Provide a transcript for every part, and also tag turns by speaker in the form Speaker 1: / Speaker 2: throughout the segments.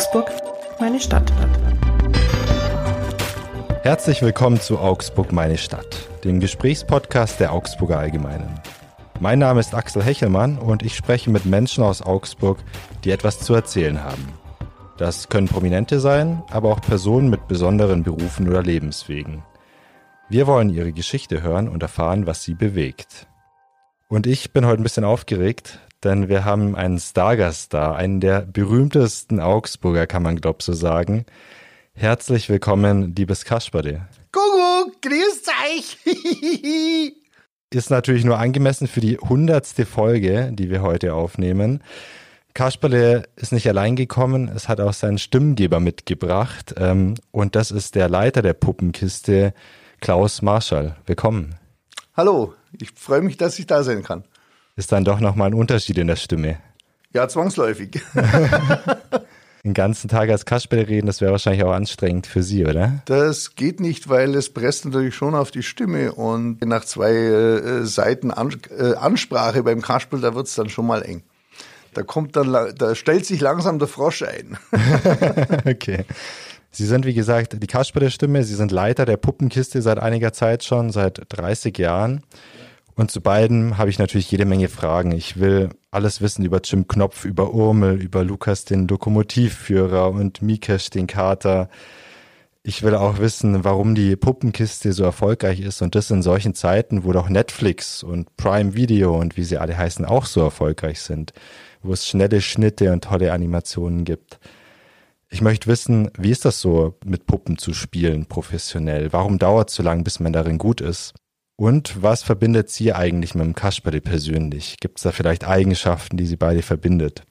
Speaker 1: Augsburg, meine Stadt.
Speaker 2: Herzlich willkommen zu Augsburg, meine Stadt, dem Gesprächspodcast der Augsburger Allgemeinen. Mein Name ist Axel Hechelmann und ich spreche mit Menschen aus Augsburg, die etwas zu erzählen haben. Das können Prominente sein, aber auch Personen mit besonderen Berufen oder Lebenswegen. Wir wollen ihre Geschichte hören und erfahren, was sie bewegt. Und ich bin heute ein bisschen aufgeregt, denn wir haben einen Stargast da, einen der berühmtesten Augsburger, kann man glaub so sagen. Herzlich willkommen, liebes Kasperle.
Speaker 3: Kuckuck, grüßt euch!
Speaker 2: Ist natürlich nur angemessen für die hundertste Folge, die wir heute aufnehmen. Kasperle ist nicht allein gekommen, es hat auch seinen Stimmgeber mitgebracht ähm, und das ist der Leiter der Puppenkiste, Klaus Marschall. Willkommen.
Speaker 3: Hallo, ich freue mich, dass ich da sein kann.
Speaker 2: Ist dann doch nochmal ein Unterschied in der Stimme.
Speaker 3: Ja, zwangsläufig.
Speaker 2: Den ganzen Tag als Kasperle reden, das wäre wahrscheinlich auch anstrengend für Sie, oder?
Speaker 3: Das geht nicht, weil es presst natürlich schon auf die Stimme und nach zwei äh, Seiten An äh, Ansprache beim Kasperl, da wird es dann schon mal eng. Da kommt dann, da stellt sich langsam der Frosch ein.
Speaker 2: okay. Sie sind, wie gesagt, die Kasperle-Stimme. Sie sind Leiter der Puppenkiste seit einiger Zeit schon, seit 30 Jahren. Und zu beiden habe ich natürlich jede Menge Fragen. Ich will alles wissen über Jim Knopf, über Urmel, über Lukas den Lokomotivführer und Mikesh den Kater. Ich will auch wissen, warum die Puppenkiste so erfolgreich ist und das in solchen Zeiten, wo doch Netflix und Prime Video und wie sie alle heißen auch so erfolgreich sind, wo es schnelle Schnitte und tolle Animationen gibt. Ich möchte wissen, wie ist das so, mit Puppen zu spielen, professionell? Warum dauert es so lange, bis man darin gut ist? Und was verbindet Sie eigentlich mit dem Kasperle persönlich? Gibt es da vielleicht Eigenschaften, die Sie beide verbindet?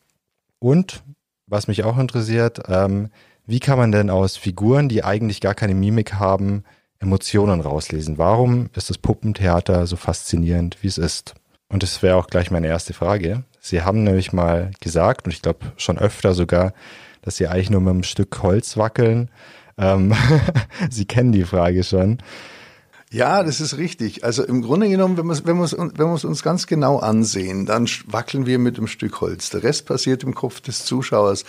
Speaker 2: Und was mich auch interessiert, ähm, wie kann man denn aus Figuren, die eigentlich gar keine Mimik haben, Emotionen rauslesen? Warum ist das Puppentheater so faszinierend, wie es ist? Und das wäre auch gleich meine erste Frage. Sie haben nämlich mal gesagt, und ich glaube schon öfter sogar, dass sie eigentlich nur mit einem Stück Holz wackeln. Ähm, sie kennen die Frage schon.
Speaker 3: Ja, das ist richtig. Also im Grunde genommen, wenn wir es wenn wenn uns ganz genau ansehen, dann wackeln wir mit einem Stück Holz. Der Rest passiert im Kopf des Zuschauers.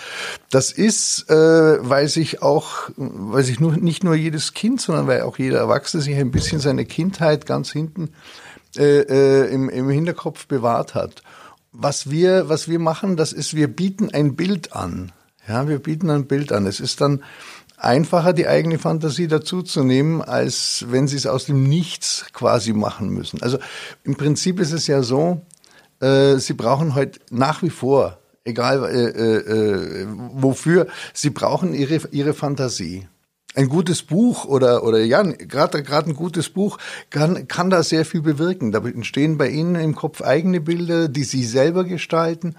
Speaker 3: Das ist, äh, weil sich auch, weil sich nur, nicht nur jedes Kind, sondern weil auch jeder Erwachsene sich ein bisschen seine Kindheit ganz hinten äh, äh, im, im Hinterkopf bewahrt hat. Was wir, was wir machen, das ist, wir bieten ein Bild an. Ja, wir bieten ein Bild an. Es ist dann einfacher, die eigene Fantasie dazuzunehmen, als wenn sie es aus dem Nichts quasi machen müssen. Also im Prinzip ist es ja so, äh, sie brauchen heute nach wie vor, egal äh, äh, äh wofür, sie brauchen ihre, ihre Fantasie ein gutes Buch oder oder ja gerade gerade ein gutes Buch kann kann da sehr viel bewirken. Da entstehen bei Ihnen im Kopf eigene Bilder, die Sie selber gestalten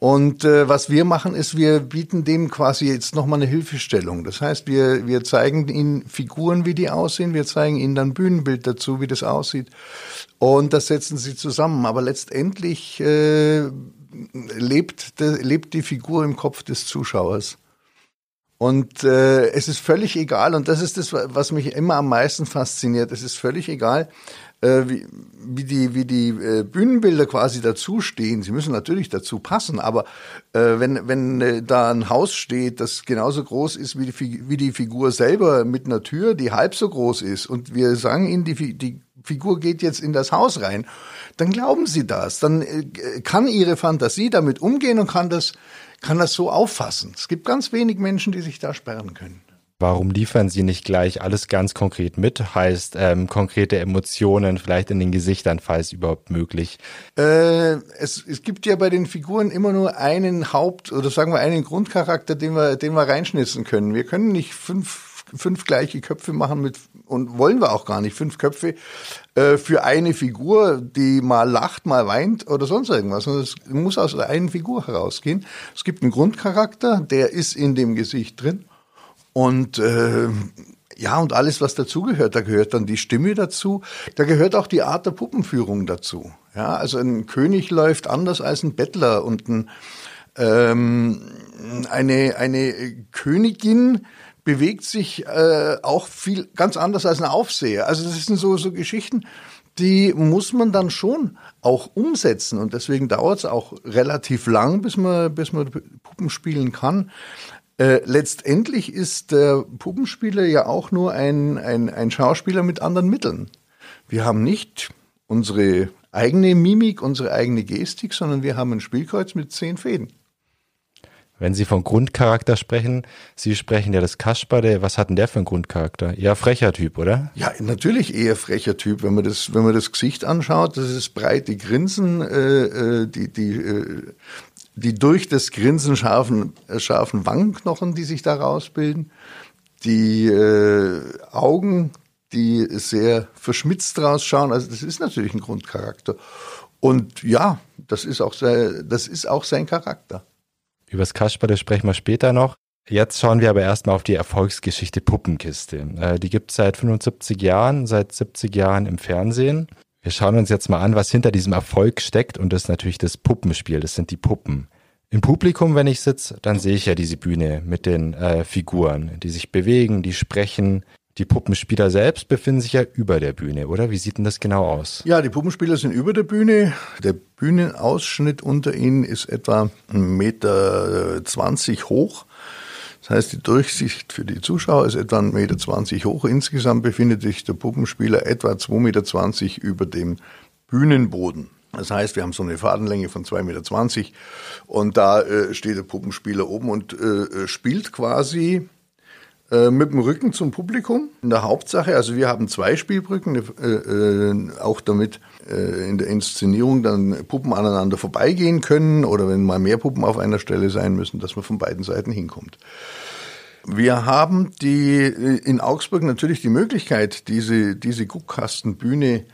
Speaker 3: und äh, was wir machen, ist, wir bieten dem quasi jetzt nochmal eine Hilfestellung. Das heißt, wir, wir zeigen ihnen Figuren, wie die aussehen, wir zeigen ihnen dann Bühnenbild dazu, wie das aussieht. Und das setzen sie zusammen. Aber letztendlich äh, lebt, de, lebt die Figur im Kopf des Zuschauers. Und äh, es ist völlig egal, und das ist das, was mich immer am meisten fasziniert, es ist völlig egal, wie, wie die, wie die äh, Bühnenbilder quasi dazustehen. Sie müssen natürlich dazu passen, aber äh, wenn, wenn äh, da ein Haus steht, das genauso groß ist wie die, wie die Figur selber mit einer Tür, die halb so groß ist, und wir sagen ihnen, die, die Figur geht jetzt in das Haus rein, dann glauben sie das. Dann äh, kann ihre Fantasie damit umgehen und kann das, kann das so auffassen. Es gibt ganz wenig Menschen, die sich da sperren können.
Speaker 2: Warum liefern Sie nicht gleich alles ganz konkret mit? Heißt ähm, konkrete Emotionen vielleicht in den Gesichtern, falls überhaupt möglich?
Speaker 3: Äh, es, es gibt ja bei den Figuren immer nur einen Haupt- oder sagen wir einen Grundcharakter, den wir, den wir reinschnitzen können. Wir können nicht fünf, fünf gleiche Köpfe machen mit und wollen wir auch gar nicht fünf Köpfe äh, für eine Figur, die mal lacht, mal weint oder sonst irgendwas. Es muss aus der einen Figur herausgehen. Es gibt einen Grundcharakter, der ist in dem Gesicht drin. Und äh, ja, und alles, was dazugehört, da gehört dann die Stimme dazu, da gehört auch die Art der Puppenführung dazu. Ja, also ein König läuft anders als ein Bettler und ein, ähm, eine, eine Königin bewegt sich äh, auch viel ganz anders als ein Aufseher. Also das sind so, so Geschichten, die muss man dann schon auch umsetzen und deswegen dauert es auch relativ lang, bis man, bis man Puppen spielen kann. Äh, letztendlich ist der Puppenspieler ja auch nur ein, ein, ein Schauspieler mit anderen Mitteln. Wir haben nicht unsere eigene Mimik, unsere eigene Gestik, sondern wir haben ein Spielkreuz mit zehn Fäden.
Speaker 2: Wenn Sie von Grundcharakter sprechen, Sie sprechen ja das Kasperle. Was hat denn der für einen Grundcharakter? Eher frecher Typ, oder?
Speaker 3: Ja, natürlich eher frecher Typ. Wenn man das, wenn man das Gesicht anschaut, das ist breite Grinsen, äh, äh die, die, äh, die durch das Grinsen scharfen, äh, scharfen Wangenknochen, die sich da rausbilden, die äh, Augen, die sehr verschmitzt rausschauen. Also das ist natürlich ein Grundcharakter. Und ja, das ist auch sein, das ist auch sein Charakter.
Speaker 2: Übers Kasperle sprechen wir später noch. Jetzt schauen wir aber erstmal auf die Erfolgsgeschichte Puppenkiste. Äh, die gibt es seit 75 Jahren, seit 70 Jahren im Fernsehen. Wir schauen uns jetzt mal an, was hinter diesem Erfolg steckt und das ist natürlich das Puppenspiel, das sind die Puppen. Im Publikum, wenn ich sitze, dann sehe ich ja diese Bühne mit den äh, Figuren, die sich bewegen, die sprechen, die Puppenspieler selbst befinden sich ja über der Bühne, oder? Wie sieht denn das genau aus?
Speaker 3: Ja, die Puppenspieler sind über der Bühne. Der Bühnenausschnitt unter ihnen ist etwa 1,20 Meter hoch. Das heißt, die Durchsicht für die Zuschauer ist etwa 1,20 Meter hoch. Insgesamt befindet sich der Puppenspieler etwa 2,20 Meter über dem Bühnenboden. Das heißt, wir haben so eine Fadenlänge von 2,20 Meter und da äh, steht der Puppenspieler oben und äh, äh spielt quasi äh, mit dem Rücken zum Publikum in der Hauptsache. Also wir haben zwei Spielbrücken, äh, äh, auch damit äh, in der Inszenierung dann Puppen aneinander vorbeigehen können oder wenn mal mehr Puppen auf einer Stelle sein müssen, dass man von beiden Seiten hinkommt. Wir haben die äh, in Augsburg natürlich die Möglichkeit, diese, diese Guckkastenbühne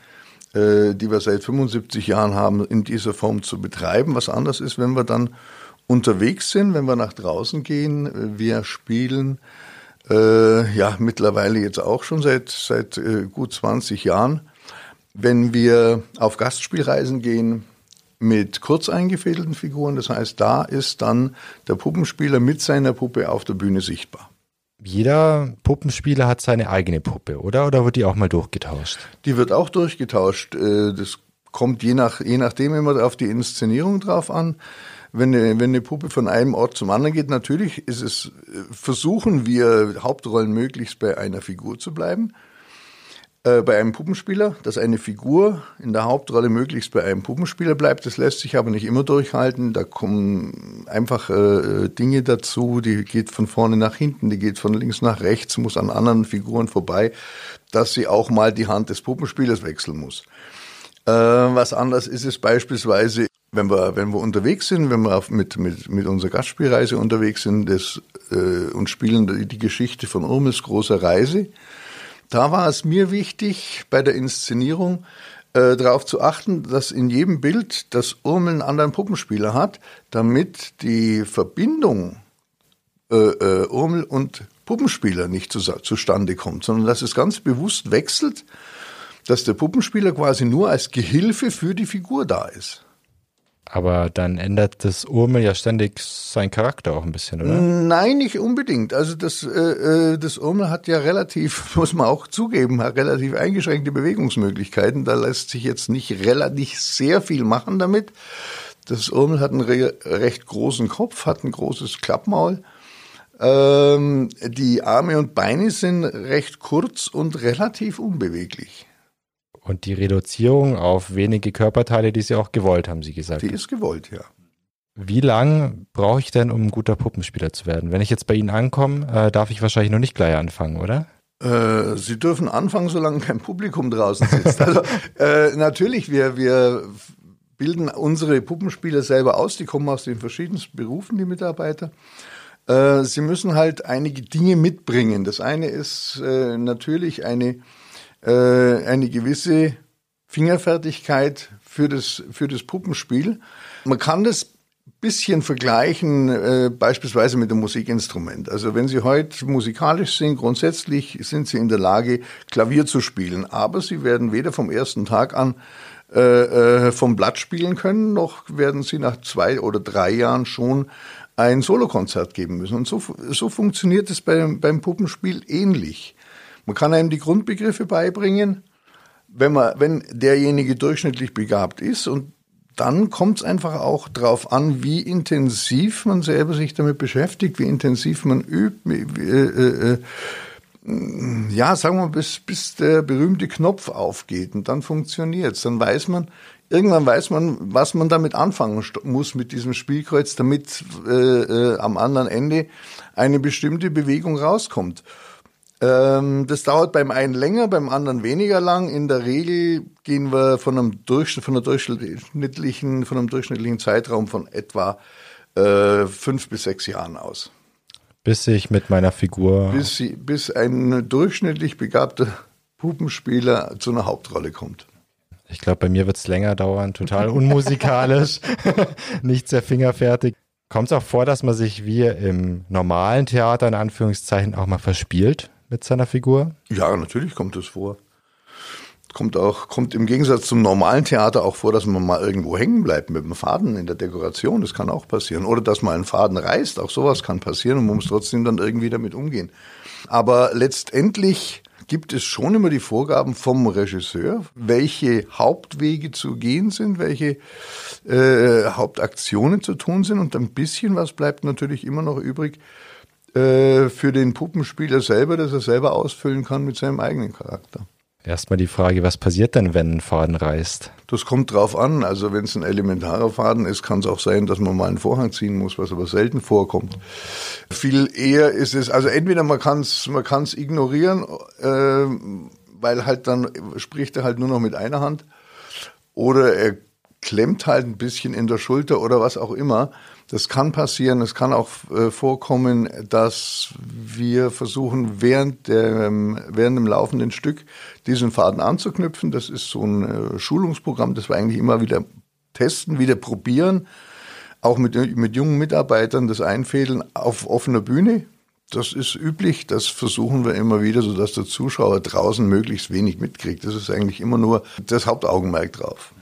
Speaker 3: äh, die wir seit 75 Jahren haben, in dieser Form zu betreiben. Was anders ist, wenn wir dann unterwegs sind, wenn wir nach draußen gehen, wir spielen äh, ja mittlerweile jetzt auch schon seit, seit äh, gut 20 Jahren. Wenn wir auf Gastspielreisen gehen mit kurz eingefädelten Figuren, das heißt, da ist dann der Puppenspieler mit seiner Puppe auf der Bühne sichtbar.
Speaker 2: Jeder Puppenspieler hat seine eigene Puppe, oder? Oder wird die auch mal durchgetauscht?
Speaker 3: Die wird auch durchgetauscht. Äh, das kommt je, nach, je nachdem immer auf die Inszenierung drauf an wenn eine, wenn eine Puppe von einem Ort zum anderen geht, natürlich ist es, versuchen wir Hauptrollen möglichst bei einer Figur zu bleiben. Äh, bei einem Puppenspieler, dass eine Figur in der Hauptrolle möglichst bei einem Puppenspieler bleibt. Das lässt sich aber nicht immer durchhalten. Da kommen einfach äh, Dinge dazu, die geht von vorne nach hinten, die geht von links nach rechts, muss an anderen Figuren vorbei, dass sie auch mal die Hand des Puppenspielers wechseln muss. Äh, was anders ist es beispielsweise wenn wir, wenn wir unterwegs sind, wenn wir auf, mit, mit, mit unserer Gastspielreise unterwegs sind das, äh, und spielen die, Geschichte von Urmels großer Reise, da war es mir wichtig, bei der Inszenierung äh, darauf zu achten, dass in jedem Bild das Urmel einen anderen Puppenspieler hat, damit die Verbindung äh, äh, Urmel und Puppenspieler nicht zu, zustande kommt, sondern dass es ganz bewusst wechselt, dass der Puppenspieler quasi nur als Gehilfe für die Figur da ist.
Speaker 2: Aber dann ändert das Urmel ja ständig seinen Charakter auch ein bisschen, oder?
Speaker 3: Nein, nicht unbedingt. Also das, äh, äh das Urmel hat ja relativ, muss man auch zugeben, hat relativ eingeschränkte Bewegungsmöglichkeiten. Da lässt sich jetzt nicht relativ sehr viel machen damit. Das Urmel hat einen re recht großen Kopf, hat ein großes Klappmaul. Ähm, die Arme und Beine sind recht kurz und relativ unbeweglich.
Speaker 2: Und die Reduzierung auf wenige Körperteile, die Sie auch gewollt, haben Sie gesagt.
Speaker 3: Die ist gewollt, ja.
Speaker 2: Wie lang brauche ich denn, um ein guter Puppenspieler zu werden? Wenn ich jetzt bei Ihnen ankomme, äh, darf ich wahrscheinlich noch nicht gleich anfangen, oder?
Speaker 3: Äh, Sie dürfen anfangen, solange kein Publikum draußen sitzt. Also äh, natürlich, wir, wir bilden unsere Puppenspieler selber aus. Die kommen aus den verschiedensten Berufen, die Mitarbeiter. Äh, sie müssen halt einige Dinge mitbringen. Das eine ist äh, natürlich eine äh, eine gewisse Fingerfertigkeit für das, für das Puppenspiel. Man kann das bisschen vergleichen, äh, beispielsweise mit dem Musikinstrument. Also wenn Sie heute musikalisch sind, grundsätzlich sind Sie in der Lage, Klavier zu spielen, aber Sie werden weder vom ersten Tag an äh, äh, vom Blatt spielen können, noch werden Sie nach zwei oder drei Jahren schon ein Solokonzert geben müssen. Und so, so funktioniert es beim, beim Puppenspiel ähnlich. Man kann einem die Grundbegriffe beibringen. Wenn man, wenn derjenige durchschnittlich begabt ist und dann kommt es einfach auch darauf an, wie intensiv man selber sich damit beschäftigt, wie intensiv man übt. Wie, wie, äh, äh, ja, sagen wir, bis, bis der berühmte Knopf aufgeht und dann funktioniert's. Dann weiß man, irgendwann weiß man, was man damit anfangen muss mit diesem Spielkreuz, damit äh, äh, am anderen Ende eine bestimmte Bewegung rauskommt. Ähm, das dauert beim einen länger, beim anderen weniger lang. In der Regel gehen wir von einem, Durchschnitt, von einer durchschnittlichen, von einem durchschnittlichen Zeitraum von etwa äh, fünf bis sechs Jahren aus.
Speaker 2: Bis ich mit meiner Figur.
Speaker 3: Bis, sie, bis ein durchschnittlich begabter Puppenspieler zu einer Hauptrolle kommt.
Speaker 2: Ich glaube, bei mir wird es länger dauern, total unmusikalisch, nicht sehr fingerfertig. Kommt es auch vor, dass man sich wie im normalen Theater in Anführungszeichen auch mal verspielt? Mit seiner Figur?
Speaker 3: Ja, natürlich kommt das vor. Kommt auch, kommt im Gegensatz zum normalen Theater auch vor, dass man mal irgendwo hängen bleibt mit dem Faden in der Dekoration. Das kann auch passieren. Oder dass mal ein Faden reißt. Auch sowas kann passieren und man muss trotzdem dann irgendwie damit umgehen. Aber letztendlich gibt es schon immer die Vorgaben vom Regisseur, welche Hauptwege zu gehen sind, welche äh, Hauptaktionen zu tun sind und ein bisschen was bleibt natürlich immer noch übrig äh, für den Puppenspieler selber, dass er selber ausfüllen kann mit seinem eigenen Charakter.
Speaker 2: Erstmal die Frage, was passiert denn, wenn ein Faden reißt?
Speaker 3: Das kommt drauf an. Also wenn es ein elementarer Faden ist, kann es auch sein, dass man mal einen Vorhang ziehen muss, was aber selten vorkommt. Viel eher ist es, also entweder man kann es man kann's ignorieren, äh, weil halt dann spricht er halt nur noch mit einer Hand, oder er klemmt halt ein bisschen in der Schulter oder was auch immer. Das kann passieren. Es kann auch äh, vorkommen, dass wir versuchen, während, der, ähm, während dem laufenden Stück diesen Faden anzuknüpfen. Das ist so ein äh, Schulungsprogramm, das wir eigentlich immer wieder testen, wieder probieren. Auch mit, mit jungen Mitarbeitern das Einfädeln auf offener Bühne. Das ist üblich, das versuchen wir immer wieder, sodass der Zuschauer draußen möglichst wenig mitkriegt. Das ist eigentlich immer nur das Hauptaugenmerk drauf.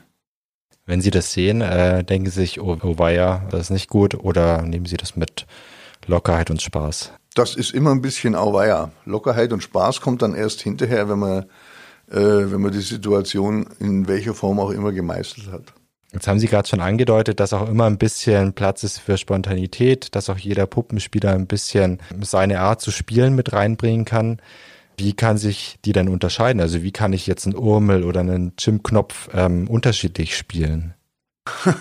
Speaker 2: Wenn Sie das sehen, äh, denken Sie sich, oh, oh weia, das ist nicht gut, oder nehmen Sie das mit Lockerheit und Spaß?
Speaker 3: Das ist immer ein bisschen auweia. Lockerheit und Spaß kommt dann erst hinterher, wenn man, äh, wenn man die Situation in welcher Form auch immer gemeistert hat.
Speaker 2: Jetzt haben Sie gerade schon angedeutet, dass auch immer ein bisschen Platz ist für Spontanität, dass auch jeder Puppenspieler ein bisschen seine Art zu spielen mit reinbringen kann. Wie kann sich die denn unterscheiden? Also wie kann ich jetzt einen Urmel oder einen Chim-Knopf ähm, unterschiedlich spielen?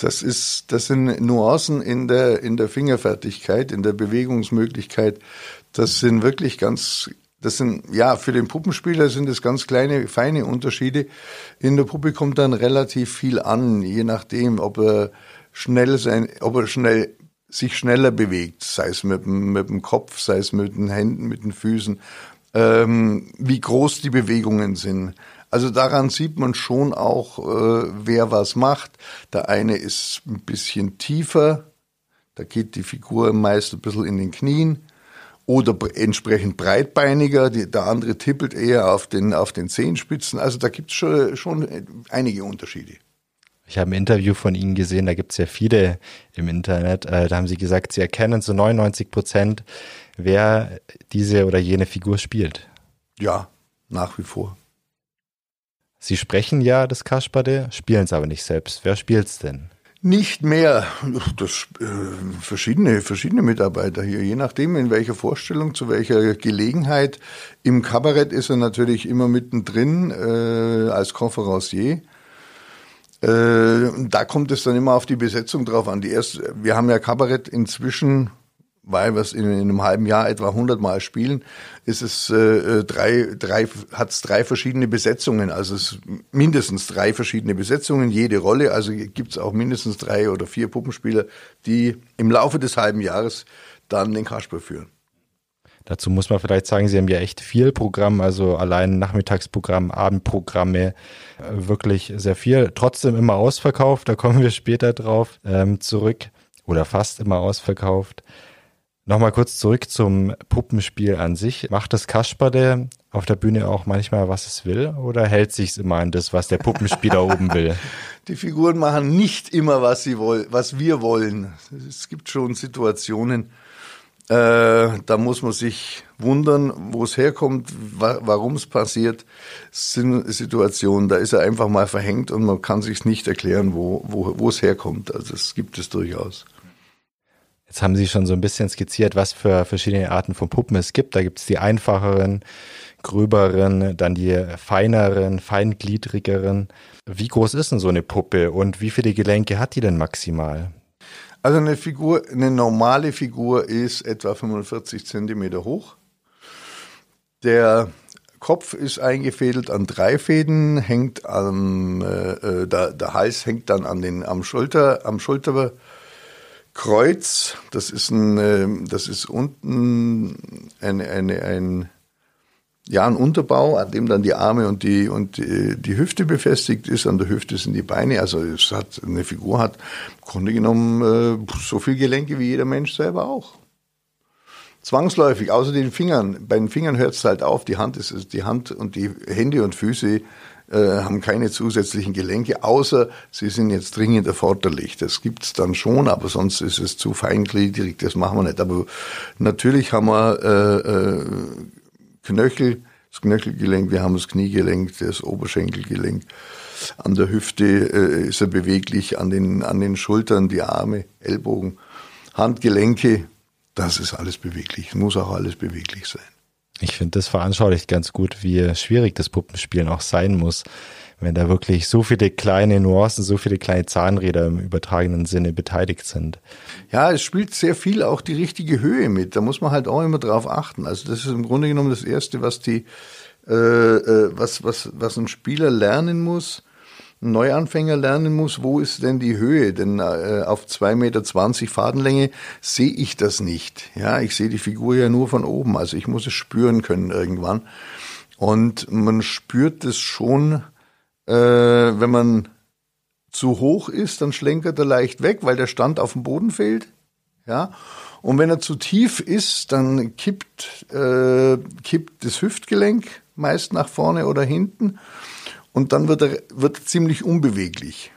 Speaker 3: Das ist, das sind Nuancen in der, in der Fingerfertigkeit, in der Bewegungsmöglichkeit. Das sind wirklich ganz, das sind, ja, für den Puppenspieler sind es ganz kleine, feine Unterschiede. In der Puppe kommt dann relativ viel an, je nachdem, ob er schnell sein, ob er schnell, sich schneller bewegt, sei es mit mit dem Kopf, sei es mit den Händen, mit den Füßen, ähm, wie groß die Bewegungen sind. Also daran sieht man schon auch, äh, wer was macht. Der eine ist ein bisschen tiefer, da geht die Figur meist ein bisschen in den Knien oder entsprechend breitbeiniger, die, der andere tippelt eher auf den, auf den Zehenspitzen. Also da gibt es schon, schon einige Unterschiede.
Speaker 2: Ich habe ein Interview von Ihnen gesehen, da gibt es ja viele im Internet. Äh, da haben Sie gesagt, Sie erkennen zu 99 Prozent, wer diese oder jene Figur spielt.
Speaker 3: Ja, nach wie vor.
Speaker 2: Sie sprechen ja das Kasperle, spielen es aber nicht selbst. Wer spielt's denn?
Speaker 3: Nicht mehr. Das, äh, verschiedene, verschiedene Mitarbeiter hier, je nachdem in welcher Vorstellung, zu welcher Gelegenheit. Im Kabarett ist er natürlich immer mittendrin äh, als Konferencier. Äh, da kommt es dann immer auf die Besetzung drauf an. Die erste, wir haben ja Kabarett inzwischen weil wir es in, in, einem halben Jahr etwa 100 Mal spielen, ist es äh, drei, drei, hat es drei verschiedene Besetzungen. Also es mindestens drei verschiedene Besetzungen, jede Rolle. Also gibt es auch mindestens drei oder vier Puppenspieler, die im Laufe des halben Jahres dann den Kasper führen.
Speaker 2: Dazu muss man vielleicht sagen, Sie haben ja echt viel Programm, also allein Nachmittagsprogramm, Abendprogramme, äh, wirklich sehr viel. Trotzdem immer ausverkauft, da kommen wir später drauf ähm, zurück oder fast immer ausverkauft. Nochmal kurz zurück zum Puppenspiel an sich. Macht das Kasperle auf der Bühne auch manchmal, was es will, oder hält sich's immer an das, was der Puppenspieler oben will?
Speaker 3: Die Figuren machen nicht immer, was sie wollen, was wir wollen. Es gibt schon Situationen, Äh, da muss man sich wundern, wo es herkommt, wa warum es passiert. Situation, da ist er einfach mal verhängt und man kann sich nicht erklären, wo, wo, wo es herkommt. Also es gibt es durchaus.
Speaker 2: Jetzt haben Sie schon so ein bisschen skizziert, was für verschiedene Arten von Puppen es gibt. Da gibt es die einfacheren, gröberen, dann die feineren, feingliedrigeren. Wie groß ist denn so eine Puppe und wie viele Gelenke hat die denn maximal?
Speaker 3: Also eine Figur, eine normale Figur ist etwa 45 Zentimeter hoch. Der Kopf ist eingefädelt an drei Fäden, hängt am, äh, äh der, der Hals hängt dann an den, am Schulter, am Schulter, Kreuz, das ist ein, ähm, das ist unten eine, eine, ein, ja, ein Unterbau, an dem dann die Arme und die, und die, die Hüfte befestigt ist. An der Hüfte sind die Beine. Also es hat, eine Figur hat im Grunde genommen äh, so viel Gelenke wie jeder Mensch selber auch. Zwangsläufig, außer den Fingern. Bei den Fingern hört es halt auf. Die Hand ist, die Hand und die Hände und Füße äh, haben keine zusätzlichen Gelenke, außer sie sind jetzt dringend erforderlich. Das gibt's dann schon, aber sonst ist es zu feingliedrig, das machen wir nicht. Aber natürlich haben wir äh, äh, Knöchel, das Knöchelgelenk, wir haben das Kniegelenk, das Oberschenkelgelenk. An der Hüfte äh, ist er beweglich, an den, an den Schultern, die Arme, Ellbogen, Handgelenke, das ist alles beweglich, muss auch alles beweglich sein.
Speaker 2: Ich finde, das veranschaulicht ganz gut, wie schwierig das Puppenspielen auch sein muss, wenn da wirklich so viele kleine Nuancen, so viele kleine Zahnräder im übertragenen Sinne beteiligt sind.
Speaker 3: Ja, es spielt sehr viel auch die richtige Höhe mit. Da muss man halt auch immer drauf achten. Also das ist im Grunde genommen das Erste, was die, äh, äh was, was, was ein Spieler lernen muss Neuanfänger lernen muss, wo ist denn die Höhe? Denn äh, auf 2,20 Meter Fadenlänge sehe ich das nicht. Ja, ich sehe die Figur ja nur von oben. Also ich muss es spüren können irgendwann. Und man spürt es schon, äh, wenn man zu hoch ist, dann schlenkert er leicht weg, weil der Stand auf dem Boden fehlt. Ja. Und wenn er zu tief ist, dann kippt, äh, kippt das Hüftgelenk meist nach vorne oder hinten und dann wird er, wird er ziemlich unbeweglich.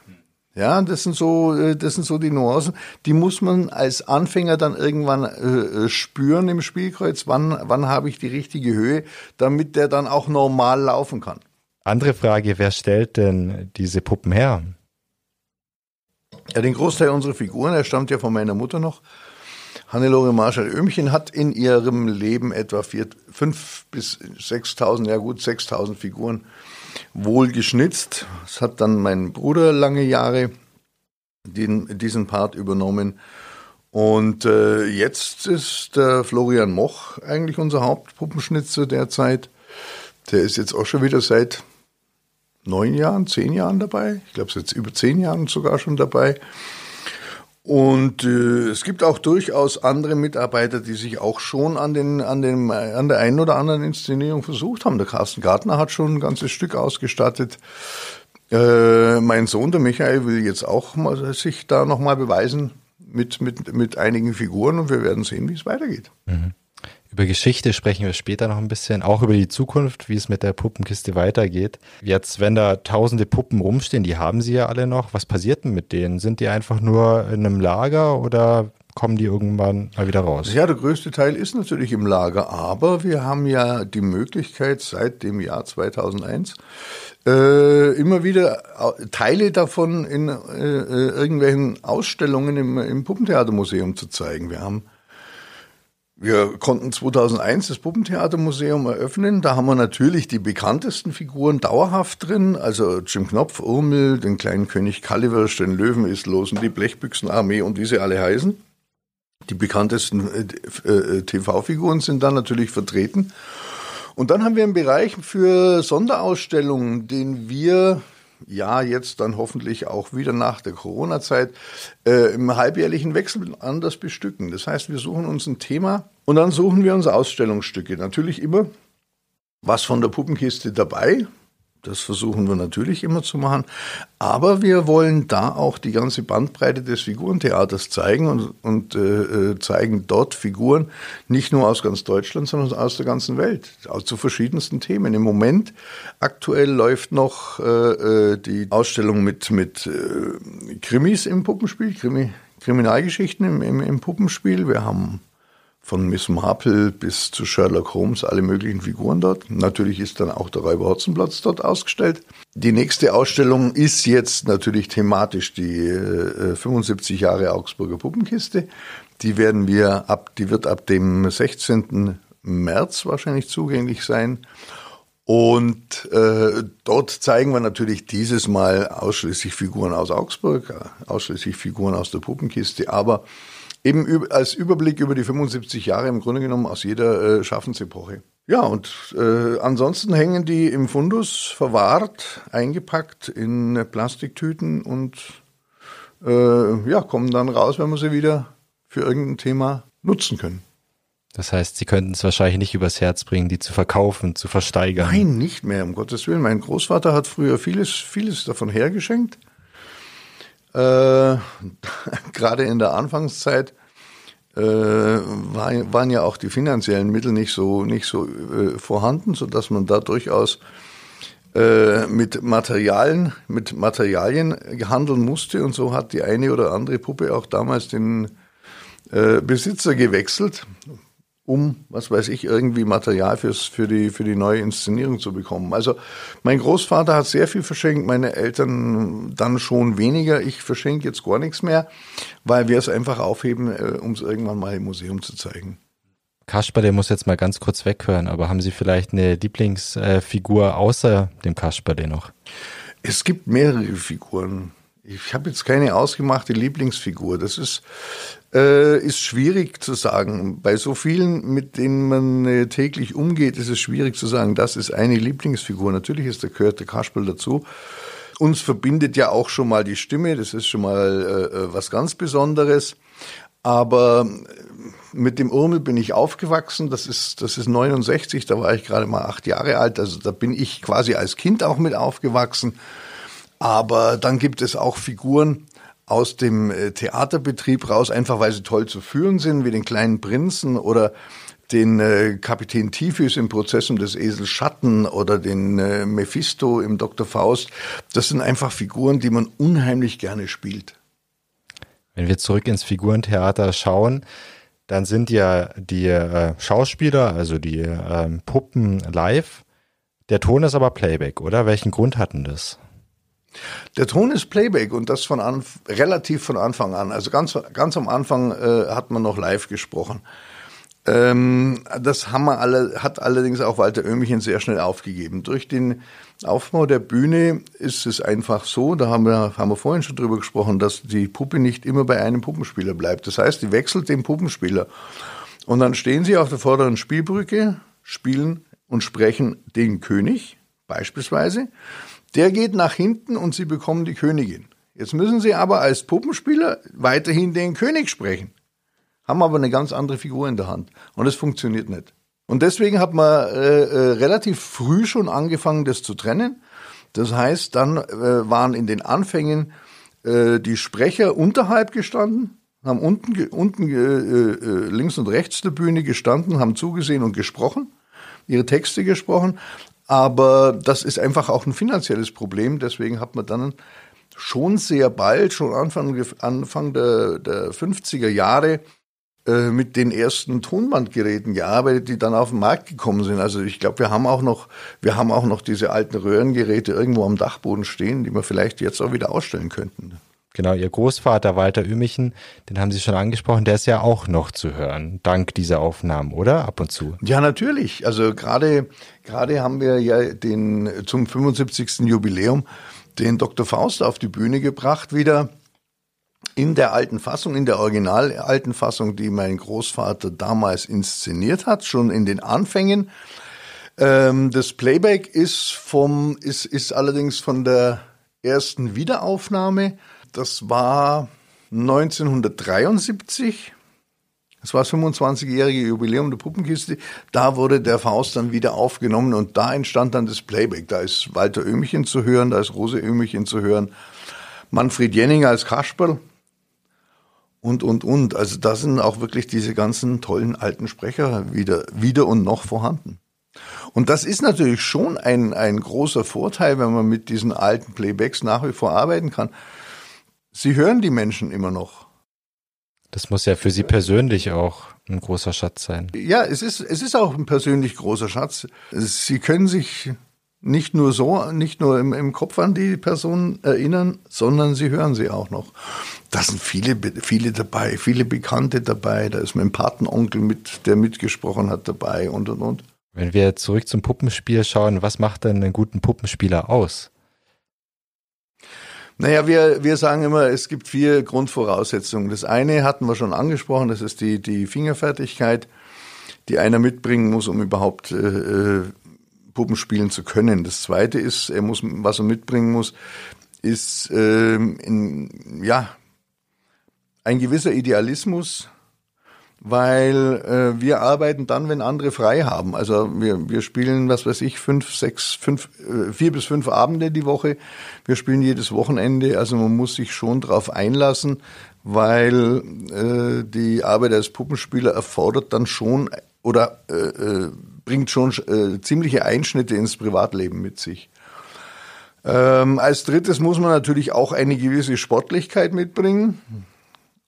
Speaker 3: Ja, das sind so, äh, das sind so die Nuancen. Die muss man als Anfänger dann irgendwann äh, äh, spüren im Spielkreuz. Wann, wann habe ich die richtige Höhe, damit der dann auch normal laufen kann.
Speaker 2: Andere Frage, wer stellt denn diese Puppen her?
Speaker 3: Ja, den Großteil unserer Figuren, er stammt ja von meiner Mutter noch. Hannelore Marschall-Öhmchen hat in ihrem Leben etwa vier, fünf bis 6.000, ja gut, 6.000 Figuren wohl geschnitzt. Das hat dann mein Bruder lange Jahre den, diesen Part übernommen. Und äh, jetzt ist der Florian Moch eigentlich unser Hauptpuppenschnitzer derzeit. Der ist jetzt auch schon wieder seit neun Jahren, zehn Jahren dabei. Ich glaube, jetzt über zehn Jahren sogar schon dabei. Und äh, es gibt auch durchaus andere Mitarbeiter, die sich auch schon an, den, an, den, an der einen oder anderen Inszenierung versucht haben. Der Carsten Gartner hat schon ein ganzes Stück ausgestattet. Äh, mein Sohn, der Michael, will jetzt auch mal, sich da nochmal beweisen mit, mit, mit einigen Figuren und wir werden sehen, wie es weitergeht. Mhm.
Speaker 2: Über Geschichte sprechen wir später noch ein bisschen, auch über die Zukunft, wie es mit der Puppenkiste weitergeht. Jetzt, wenn da tausende Puppen rumstehen, die haben sie ja alle noch, was passiert denn mit denen? Sind die einfach nur in einem Lager oder kommen die irgendwann mal wieder raus?
Speaker 3: Ja, der größte Teil ist natürlich im Lager, aber wir haben ja die Möglichkeit seit dem Jahr 2001 äh, immer wieder Teile davon in äh, äh, irgendwelchen Ausstellungen im, im Puppentheatermuseum zu zeigen. Wir haben wir konnten 2001 das Puppentheatermuseum eröffnen. Da haben wir natürlich die bekanntesten Figuren dauerhaft drin. Also Jim Knopf, Urmel, den kleinen König Kallewirsch, den Löwen ist los und die Blechbüchsenarmee und wie sie alle heißen. Die bekanntesten äh, äh TV-Figuren sind da natürlich vertreten. Und dann haben wir einen Bereich für Sonderausstellungen, den wir ja jetzt dann hoffentlich auch wieder nach der Corona-Zeit äh, im halbjährlichen Wechsel anders bestücken. Das heißt, wir suchen uns ein Thema und dann suchen wir uns Ausstellungsstücke. Natürlich immer was von der Puppenkiste dabei, das versuchen wir natürlich immer zu machen. Aber wir wollen da auch die ganze Bandbreite des Figurentheaters zeigen und, und äh, äh, zeigen dort Figuren nicht nur aus ganz Deutschland, sondern aus der ganzen Welt, auch zu verschiedensten Themen. Im Moment aktuell läuft noch äh, äh, die Ausstellung mit, mit äh, Krimis im Puppenspiel, Krimi, Kriminalgeschichten im, im, im Puppenspiel. Wir haben von Miss Marple bis zu Sherlock Holmes, alle möglichen Figuren dort. Natürlich ist dann auch der Räuber Hotzenplatz dort ausgestellt. Die nächste Ausstellung ist jetzt natürlich thematisch die äh, 75 Jahre Augsburger Puppenkiste. Die werden wir ab, die wird ab dem 16. März wahrscheinlich zugänglich sein. Und äh, dort zeigen wir natürlich dieses Mal ausschließlich Figuren aus Augsburg, ausschließlich Figuren aus der Puppenkiste, aber eben als Überblick über die 75 Jahre im Grunde genommen aus jeder äh, Schaffensepoche. Ja, und äh, ansonsten hängen die im Fundus verwahrt, eingepackt in Plastiktüten und äh, ja, kommen dann raus, wenn wir sie wieder für irgendein Thema nutzen können.
Speaker 2: Das heißt, Sie könnten es wahrscheinlich nicht übers Herz bringen, die zu verkaufen, zu versteigern.
Speaker 3: Nein, nicht mehr, um Gottes Willen. Mein Großvater hat früher vieles, vieles davon hergeschenkt. Äh, gerade in der Anfangszeit äh, war, waren ja auch die finanziellen Mittel nicht so, nicht so äh, vorhanden, so dass man da durchaus äh, mit Materialien, mit Materialien handeln musste. Und so hat die eine oder andere Puppe auch damals den äh, Besitzer gewechselt, um, was weiß ich, irgendwie Material fürs, für, die, für die neue Inszenierung zu bekommen. Also mein Großvater hat sehr viel verschenkt, meine Eltern dann schon weniger. Ich verschenke jetzt gar nichts mehr, weil wir es einfach aufheben, äh, um es irgendwann mal im Museum zu zeigen.
Speaker 2: Kasper, der muss jetzt mal ganz kurz weghören, aber haben Sie vielleicht eine Lieblingsfigur außer dem Kasper noch?
Speaker 3: Es gibt mehrere Figuren. Ich habe jetzt keine ausgemachte Lieblingsfigur. Das ist, äh, ist schwierig zu sagen. Bei so vielen, mit denen man äh, täglich umgeht, ist es schwierig zu sagen, das ist eine Lieblingsfigur. Natürlich ist der der Kasperl dazu. Uns verbindet ja auch schon mal die Stimme, das ist schon mal äh, äh was ganz Besonderes. Aber äh, mit dem Urmel bin ich aufgewachsen. Das ist, das ist 69, da war ich gerade mal acht Jahre alt. Also da bin ich quasi als Kind auch mit aufgewachsen. Aber dann gibt es auch Figuren aus dem äh, Theaterbetrieb raus, einfach weil sie toll zu führen sind, wie den kleinen Prinzen oder den äh, Kapitän Tiphys im Prozess um des Esels Schatten oder den äh, Mephisto im Dr. Faust. Das sind einfach Figuren, die man unheimlich gerne spielt.
Speaker 2: Wenn wir zurück ins Figurentheater schauen, dann sind ja die Schauspieler, also die äh, Puppen live. Der Ton ist aber Playback, oder? Welchen Grund hatten das?
Speaker 3: Der Ton ist Playback und das von an, relativ von Anfang an. Also ganz, ganz am Anfang äh, hat man noch live gesprochen. Ähm, das haben wir alle, hat allerdings auch Walter Oehmichen sehr schnell aufgegeben. Durch den Aufbau der Bühne ist es einfach so, da haben wir, haben wir vorhin schon drüber gesprochen, dass die Puppe nicht immer bei einem Puppenspieler bleibt. Das heißt, die wechselt den Puppenspieler. Und dann stehen sie auf der vorderen Spielbrücke, spielen und sprechen den König beispielsweise. Der geht nach hinten und sie bekommen die Königin. Jetzt müssen sie aber als Puppenspieler weiterhin den König sprechen. Haben aber eine ganz andere Figur in der Hand. Und es funktioniert nicht. Und deswegen hat man äh, äh, relativ früh schon angefangen, das zu trennen. Das heißt, dann äh, waren in den Anfängen äh, die Sprecher unterhalb gestanden, haben unten, unten äh, äh, links und rechts der Bühne gestanden, haben zugesehen und gesprochen, ihre Texte gesprochen. Aber das ist einfach auch ein finanzielles Problem. Deswegen hat man dann schon sehr bald, schon Anfang, Anfang der, der 50er Jahre, äh, mit den ersten Tonbandgeräten gearbeitet, die dann auf den Markt gekommen sind. Also ich glaube, wir haben auch noch, wir haben auch noch diese alten Röhrengeräte irgendwo am Dachboden stehen, die wir vielleicht jetzt auch wieder ausstellen könnten.
Speaker 2: Genau, Ihr Großvater Walter Ümichen, den haben Sie schon angesprochen, der ist ja auch noch zu hören, dank dieser Aufnahmen, oder? Ab und zu.
Speaker 3: Ja, natürlich. Also gerade, gerade haben wir ja den, zum 75. Jubiläum den Dr. Faust auf die Bühne gebracht wieder. In der alten Fassung, in der original alten Fassung, die mein Großvater damals inszeniert hat, schon in den Anfängen. Ähm, das Playback ist vom, ist, ist allerdings von der ersten Wiederaufnahme das war 1973. Das war das 25-jährige Jubiläum der Puppenkiste. Da wurde der Faust dann wieder aufgenommen und da entstand dann das Playback. Da ist Walter Ömichen zu hören, da ist Rose Ömichen zu hören, Manfred Jenninger als Kasperl und, und, und. Also da sind auch wirklich diese ganzen tollen alten Sprecher wieder, wieder und noch vorhanden. Und das ist natürlich schon ein, ein großer Vorteil, wenn man mit diesen alten Playbacks nach wie vor arbeiten kann. Sie hören die Menschen immer noch.
Speaker 2: Das muss ja für Sie persönlich auch ein großer Schatz sein.
Speaker 3: Ja, es ist, es ist auch ein persönlich großer Schatz. Sie können sich nicht nur so, nicht nur im, im Kopf an die Person erinnern, sondern sie hören sie auch noch. Da sind viele, viele dabei, viele Bekannte dabei. Da ist mein Patenonkel mit, der mitgesprochen hat dabei und und und.
Speaker 2: Wenn wir zurück zum Puppenspiel schauen, was macht denn einen guten Puppenspieler aus?
Speaker 3: Naja, wir, wir sagen immer, es gibt vier Grundvoraussetzungen. Das eine hatten wir schon angesprochen, das ist die, die Fingerfertigkeit, die einer mitbringen muss, um überhaupt äh, äh Puppen spielen zu können. Das zweite ist, er muss, was er mitbringen muss, ist äh, in, ja ein gewisser Idealismus, weil äh, wir arbeiten dann, wenn andere frei haben. Also wir, wir spielen, was weiß ich, fünf, sechs, fünf, äh, vier bis fünf Abende die Woche. Wir spielen jedes Wochenende. Also man muss sich schon drauf einlassen, weil äh, die Arbeit als Puppenspieler erfordert dann schon oder äh, äh, bringt schon äh, ziemliche Einschnitte ins Privatleben mit sich. Ähm, als drittes muss man natürlich auch eine gewisse Sportlichkeit mitbringen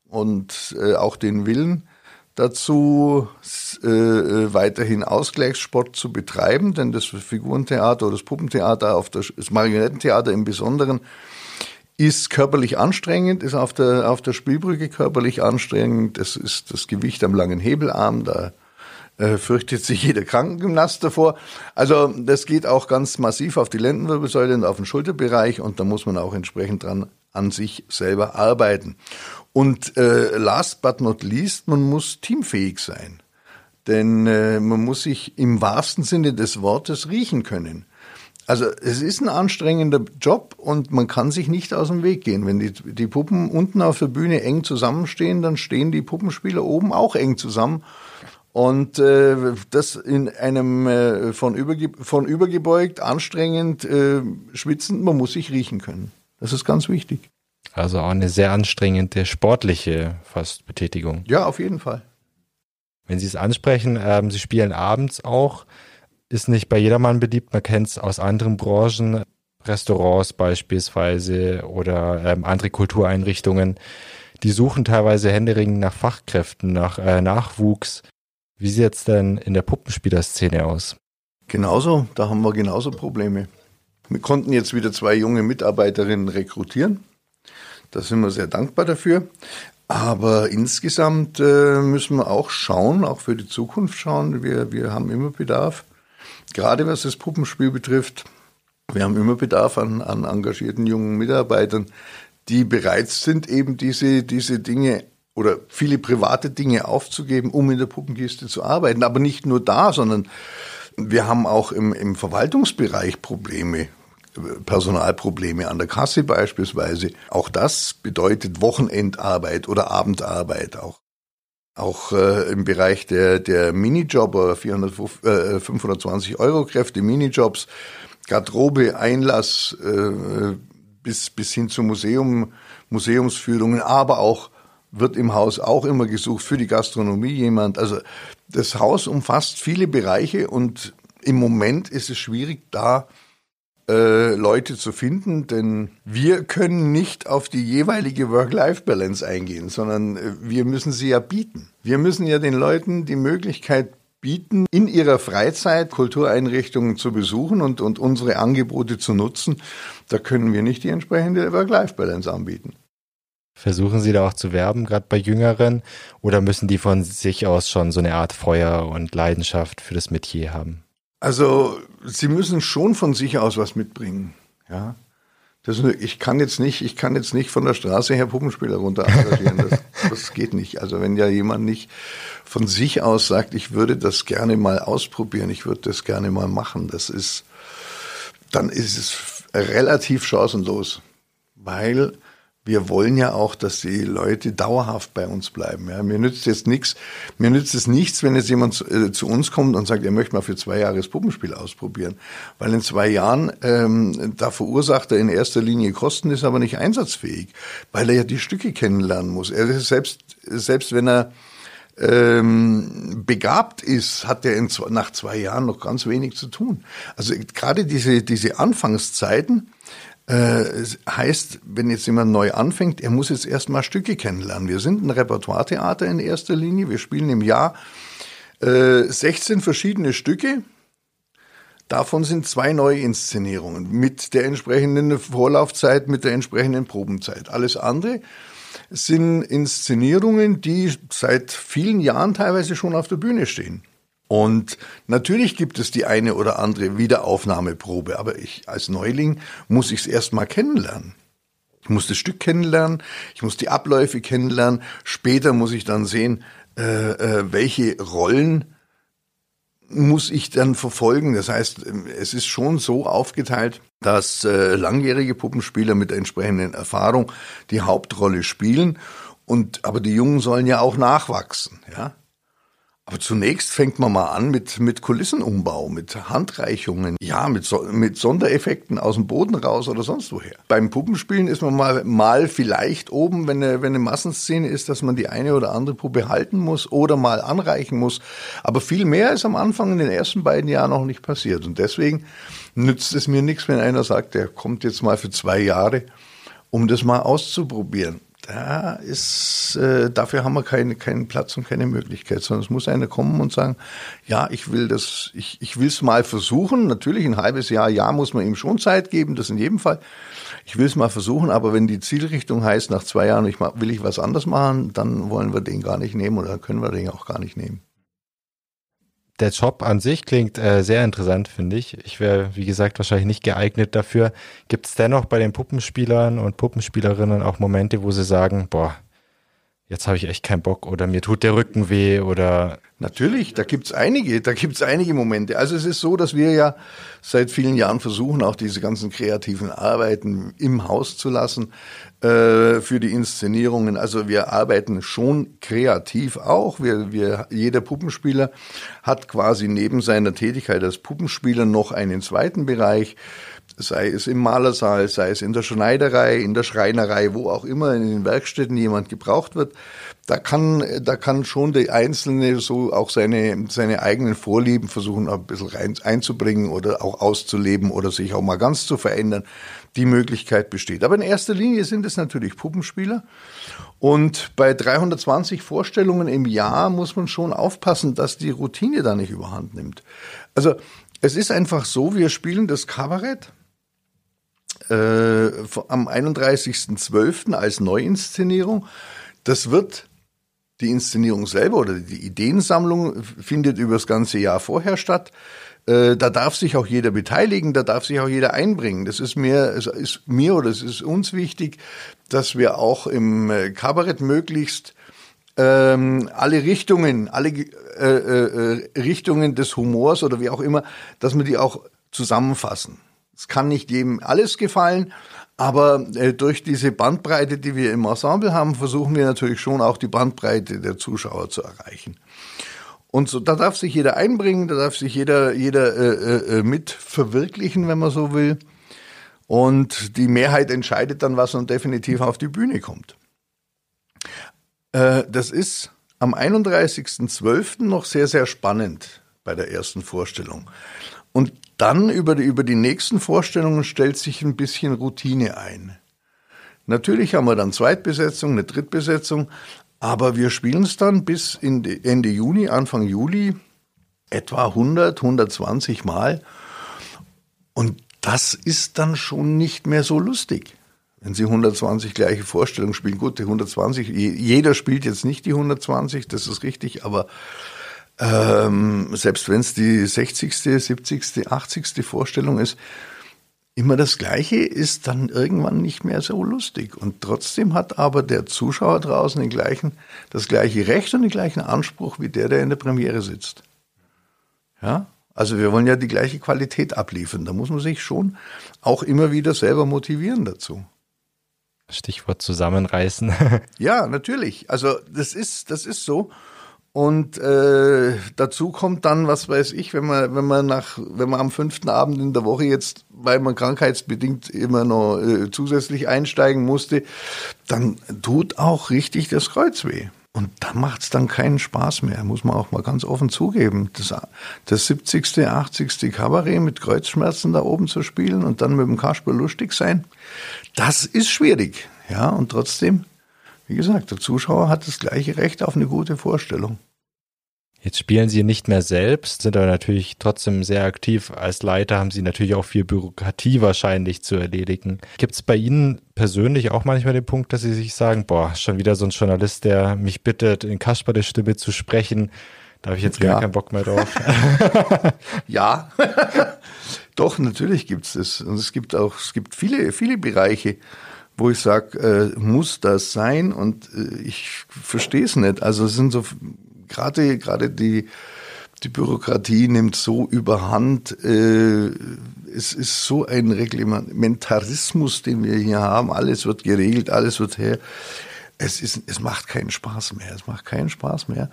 Speaker 3: und äh, auch den Willen dazu, äh, äh, weiterhin Ausgleichssport zu betreiben, denn das Figurentheater oder das Puppentheater, auf der, das Marionettentheater im Besonderen, ist körperlich anstrengend, ist auf der, auf der Spielbrücke körperlich anstrengend. Das ist das Gewicht am langen Hebelarm, da äh, fürchtet sich jeder Krankengymnast davor. Also das geht auch ganz massiv auf die Lendenwirbelsäule und auf den Schulterbereich und da muss man auch entsprechend dran an sich selber arbeiten. Und äh, last but not least, man muss teamfähig sein. Denn äh, man muss sich im wahrsten Sinne des Wortes riechen können. Also es ist ein anstrengender Job und man kann sich nicht aus dem Weg gehen. Wenn die, die Puppen unten auf der Bühne eng zusammenstehen, dann stehen die Puppenspieler oben auch eng zusammen. Und äh, das in einem äh, von, überge von übergebeugt, anstrengend, äh, schwitzend, man muss sich riechen können. Das ist ganz wichtig.
Speaker 2: Also auch eine sehr anstrengende sportliche fast Betätigung.
Speaker 3: Ja, auf jeden Fall.
Speaker 2: Wenn Sie es ansprechen, ähm, Sie spielen abends auch, ist nicht bei jedermann beliebt. Man kennt es aus anderen Branchen, Restaurants beispielsweise oder ähm, andere Kultureinrichtungen. Die suchen teilweise händeringend nach Fachkräften, nach äh, Nachwuchs. Wie sieht es denn in der Puppenspielerszene aus?
Speaker 3: Genauso, da haben wir genauso Probleme. Wir konnten jetzt wieder zwei junge Mitarbeiterinnen rekrutieren. Da sind wir sehr dankbar dafür. Aber insgesamt äh, müssen wir auch schauen, auch für die Zukunft schauen. Wir, wir haben immer Bedarf, gerade was das Puppenspiel betrifft. Wir haben immer Bedarf an, an engagierten jungen Mitarbeitern, die bereit sind, eben diese, diese Dinge oder viele private Dinge aufzugeben, um in der Puppenkiste zu arbeiten. Aber nicht nur da, sondern wir haben auch im, im Verwaltungsbereich Probleme. Personalprobleme an der Kasse beispielsweise. Auch das bedeutet Wochenendarbeit oder Abendarbeit auch. Auch äh, im Bereich der, der Minijobber, 400, äh, 520 Euro Kräfte, Minijobs, Garderobe, Einlass äh, bis, bis hin zu Museum, Museumsführungen, aber auch wird im Haus auch immer gesucht für die Gastronomie jemand. Also das Haus umfasst viele Bereiche und im Moment ist es schwierig, da äh, Leute zu finden, denn wir können nicht auf die jeweilige Work-Life-Balance eingehen, sondern äh, wir müssen sie ja bieten. Wir müssen ja den Leuten die Möglichkeit bieten, in ihrer Freizeit Kultureinrichtungen zu besuchen und, und unsere Angebote zu nutzen. Da können wir nicht die entsprechende Work-Life-Balance anbieten.
Speaker 2: Versuchen Sie da auch zu werben, gerade bei Jüngeren, oder müssen die von sich aus schon so eine Art Feuer und Leidenschaft für das Metier haben?
Speaker 3: Also sie müssen schon von sich aus was mitbringen. Ja. Das, ich kann jetzt nicht, ich kann jetzt nicht von der Straße her Puppenspieler runter engagieren. Das, das geht nicht. Also wenn ja jemand nicht von sich aus sagt, ich würde das gerne mal ausprobieren, ich würde das gerne mal machen, das ist, dann ist es relativ chancenlos. Weil wir wollen ja auch, dass die Leute dauerhaft bei uns bleiben. Ja, mir nützt jetzt nichts, mir nützt es nichts, wenn jetzt jemand zu, äh, zu, uns kommt und sagt, er möchte mal für zwei Jahre das Puppenspiel ausprobieren. Weil in zwei Jahren, ähm, da verursacht er in erster Linie Kosten, ist aber nicht einsatzfähig, weil er ja die Stücke kennenlernen muss. Er ist selbst, selbst wenn er ähm, begabt ist, hat er in, nach zwei Jahren noch ganz wenig zu tun. Also gerade diese, diese Anfangszeiten, Äh, heißt, wenn jetzt jemand neu anfängt, er muss jetzt erstmal Stücke kennenlernen. Wir sind ein Repertoiretheater in erster Linie. Wir spielen im Jahr äh, 16 verschiedene Stücke. Davon sind zwei Neuinszenierungen mit der entsprechenden Vorlaufzeit, mit der entsprechenden Probenzeit. Alles andere sind Inszenierungen, die seit vielen Jahren teilweise schon auf der Bühne stehen. Und natürlich gibt es die eine oder andere Wiederaufnahmeprobe, aber ich als Neuling muss ich es erstmal kennenlernen. Ich muss das Stück kennenlernen, ich muss die Abläufe kennenlernen. Später muss ich dann sehen, äh, äh, welche Rollen muss ich dann verfolgen. Das heißt, es ist schon so aufgeteilt, dass äh, langjährige Puppenspieler mit der entsprechenden Erfahrung die Hauptrolle spielen. Und aber die Jungen sollen ja auch nachwachsen, ja. Aber zunächst fängt man mal an mit, mit Kulissenumbau, mit Handreichungen, ja, mit, so, mit Sondereffekten aus dem Boden raus oder sonst woher. Beim Puppenspielen ist man mal, mal vielleicht oben, wenn eine, wenn eine Massenszene ist, dass man die eine oder andere Puppe halten muss oder mal anreichen muss. Aber viel mehr ist am Anfang in den ersten beiden Jahren noch nicht passiert. Und deswegen nützt es mir nichts, wenn einer sagt, der kommt jetzt mal für zwei Jahre, um das mal auszuprobieren da ist, äh, dafür haben wir keine, keinen Platz und keine Möglichkeit, sondern es muss einer kommen und sagen, ja, ich will das, ich, ich will es mal versuchen. Natürlich ein halbes Jahr, ja, muss man ihm schon Zeit geben, das in jedem Fall. Ich will es mal versuchen, aber wenn die Zielrichtung heißt, nach zwei Jahren ich, will ich was anders machen, dann wollen wir den gar nicht nehmen oder können wir den auch gar nicht nehmen
Speaker 2: der Job an sich klingt äh, sehr interessant, finde ich. Ich wäre, wie gesagt, wahrscheinlich nicht geeignet dafür. Gibt es dennoch bei den Puppenspielern und Puppenspielerinnen auch Momente, wo sie sagen, boah, jetzt habe ich echt keinen Bock oder mir tut der Rücken weh oder
Speaker 3: Natürlich, da gibt's einige, da gibt's einige Momente. Also es ist so, dass wir ja seit vielen Jahren versuchen, auch diese ganzen kreativen Arbeiten im Haus zu lassen äh, für die Inszenierungen. Also wir arbeiten schon kreativ auch. Wir, wir, jeder Puppenspieler hat quasi neben seiner Tätigkeit als Puppenspieler noch einen zweiten Bereich sei es im Malersaal, sei es in der Schneiderei, in der Schreinerei, wo auch immer in den Werkstätten jemand gebraucht wird, da kann, da kann schon der Einzelne so auch seine, seine eigenen Vorlieben versuchen, ein bisschen rein, einzubringen oder auch auszuleben oder sich auch mal ganz zu verändern. Die Möglichkeit besteht. Aber in erster Linie sind es natürlich Puppenspieler. Und bei 320 Vorstellungen im Jahr muss man schon aufpassen, dass die Routine da nicht überhand nimmt. Also, es ist einfach so, wir spielen das Kabarett äh, am 31.12. als Neuinszenierung. Das wird die Inszenierung selber oder die Ideensammlung findet über das ganze Jahr vorher statt. Äh, da darf sich auch jeder beteiligen, da darf sich auch jeder einbringen. Das ist mir, es ist mir oder es ist uns wichtig, dass wir auch im äh, Kabarett möglichst ähm, alle Richtungen, alle äh, äh, Richtungen des Humors oder wie auch immer, dass wir die auch zusammenfassen. Es kann nicht jedem alles gefallen, aber äh, durch diese Bandbreite, die wir im Ensemble haben, versuchen wir natürlich schon auch die Bandbreite der Zuschauer zu erreichen. Und so, da darf sich jeder einbringen, da darf sich jeder, jeder äh, äh, mit verwirklichen, wenn man so will. Und die Mehrheit entscheidet dann, was dann definitiv auf die Bühne kommt. Äh, das ist am 31.12. noch sehr, sehr spannend bei der ersten Vorstellung. Und dann über die, über die nächsten Vorstellungen stellt sich ein bisschen Routine ein. Natürlich haben wir dann Zweitbesetzung, eine Drittbesetzung, aber wir spielen es dann bis Ende Juni, Anfang Juli etwa 100, 120 Mal. Und das ist dann schon nicht mehr so lustig. Wenn Sie 120 gleiche Vorstellungen spielen, gut, die 120, jeder spielt jetzt nicht die 120, das ist richtig, aber ähm, selbst wenn es die 60., 70., 80. Vorstellung ist, immer das Gleiche ist dann irgendwann nicht mehr so lustig. Und trotzdem hat aber der Zuschauer draußen den gleichen, das gleiche Recht und den gleichen Anspruch wie der, der in der Premiere sitzt. Ja? Also wir wollen ja die gleiche Qualität abliefern. Da muss man sich schon auch immer wieder selber motivieren dazu.
Speaker 2: Stichwort zusammenreißen.
Speaker 3: ja, natürlich. Also das ist, das ist so. Und äh, dazu kommt dann, was weiß ich, wenn man, wenn man nach, wenn man am fünften Abend in der Woche jetzt, weil man krankheitsbedingt immer noch äh, zusätzlich einsteigen musste, dann tut auch richtig das Kreuz weh. Und da macht es dann keinen Spaß mehr, muss man auch mal ganz offen zugeben. Das, das 70., 80. Kabarett mit Kreuzschmerzen da oben zu spielen und dann mit dem Kasper lustig sein, das ist schwierig. Ja, und trotzdem, wie gesagt, der Zuschauer hat das gleiche Recht auf eine gute Vorstellung.
Speaker 2: Jetzt spielen Sie nicht mehr selbst, sind aber natürlich trotzdem sehr aktiv. Als Leiter haben Sie natürlich auch viel Bürokratie wahrscheinlich zu erledigen. Gibt es bei Ihnen persönlich auch manchmal den Punkt, dass Sie sich sagen, boah, schon wieder so ein Journalist, der mich bittet, in Kasper Stimme zu sprechen. Da habe ich jetzt gar ja. keinen Bock mehr drauf.
Speaker 3: ja, doch, natürlich gibt es das. Und es gibt auch, es gibt viele, viele Bereiche, wo ich sage, äh, muss das sein? Und äh, ich verstehe es nicht. Also es sind so gerade gerade die die Bürokratie nimmt so überhand. Äh, es ist so ein Reglementarismus, den wir hier haben. Alles wird geregelt, alles wird her. Es, ist, es macht keinen Spaß mehr. Es macht keinen Spaß mehr,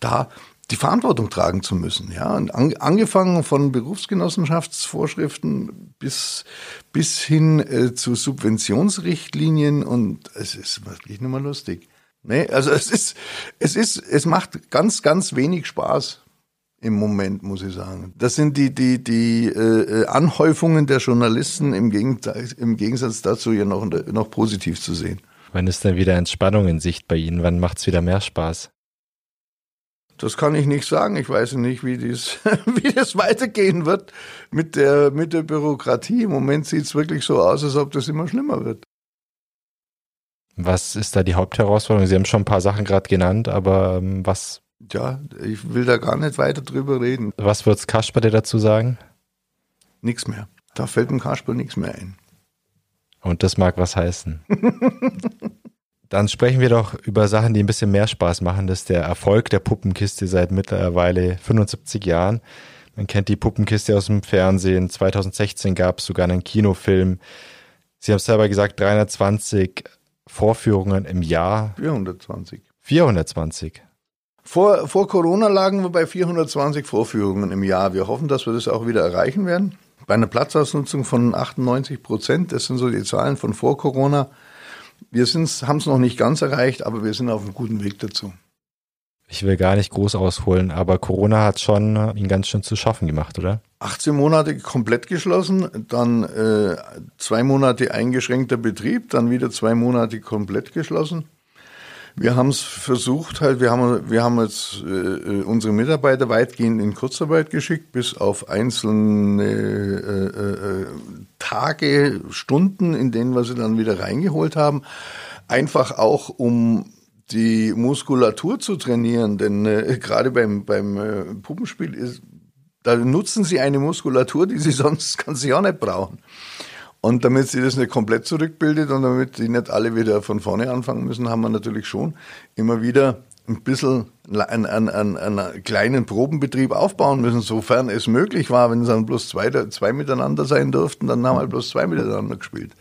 Speaker 3: da die Verantwortung tragen zu müssen. Ja, und an, angefangen von Berufsgenossenschaftsvorschriften bis, bis hin äh, zu Subventionsrichtlinien und es ist wirklich nicht mehr lustig. Nee, also es ist, es ist, es macht ganz, ganz wenig Spaß im Moment, muss ich sagen. Das sind die, die, die äh, Anhäufungen der Journalisten im Gegensatz, im Gegensatz dazu ja noch, noch positiv zu sehen.
Speaker 2: Wann ist denn wieder Entspannung in Sicht bei Ihnen? Wann macht's wieder mehr Spaß?
Speaker 3: Das kann ich nicht sagen. Ich weiß nicht, wie, dies, wie das weitergehen wird mit der, mit der Bürokratie. Im Moment sieht's wirklich so aus, als ob das immer schlimmer wird.
Speaker 2: Was ist da die Hauptherausforderung? Sie haben schon ein paar Sachen gerade genannt, aber ähm, was?
Speaker 3: Ja, ich will da gar nicht weiter drüber reden.
Speaker 2: Was wird's Kasper dir dazu sagen?
Speaker 3: Nichts mehr. Da fällt dem Kasper nichts mehr ein.
Speaker 2: Und das mag was heißen. Dann sprechen wir doch über Sachen, die ein bisschen mehr Spaß machen. Das ist der Erfolg der Puppenkiste seit mittlerweile 75 Jahren. Man kennt die Puppenkiste aus dem Fernsehen. 2016 gab es sogar einen Kinofilm. Sie haben es selber gesagt, 320 Vorführungen im Jahr?
Speaker 3: 420.
Speaker 2: 420.
Speaker 3: Vor, vor Corona lagen wir bei 420 Vorführungen im Jahr. Wir hoffen, dass wir das auch wieder erreichen werden. Bei einer Platzausnutzung von 98 Prozent, das sind so die Zahlen von vor Corona. Wir haben es noch nicht ganz erreicht, aber wir sind auf einem guten Weg dazu.
Speaker 2: Ich will gar nicht groß ausholen, aber Corona hat schon ihn ganz schön zu schaffen gemacht, oder?
Speaker 3: 18 Monate komplett geschlossen, dann äh, zwei Monate eingeschränkter Betrieb, dann wieder zwei Monate komplett geschlossen. Wir haben es versucht, halt, wir haben, wir haben jetzt äh, äh, unsere Mitarbeiter weitgehend in Kurzarbeit geschickt, bis auf einzelne äh, äh, Tage, Stunden, in denen wir sie dann wieder reingeholt haben. Einfach auch, um die Muskulatur zu trainieren, denn äh, gerade beim, beim äh, Puppenspiel ist, da nutzen sie eine Muskulatur, die sie sonst ganz Jahr nicht brauchen. Und damit sie das nicht komplett zurückbildet und damit die nicht alle wieder von vorne anfangen müssen, haben wir natürlich schon immer wieder ein bisschen einen, einen, einen, kleinen Probenbetrieb aufbauen müssen, sofern es möglich war. Wenn es dann bloß zwei, zwei miteinander sein durften, dann haben wir bloß zwei miteinander gespielt.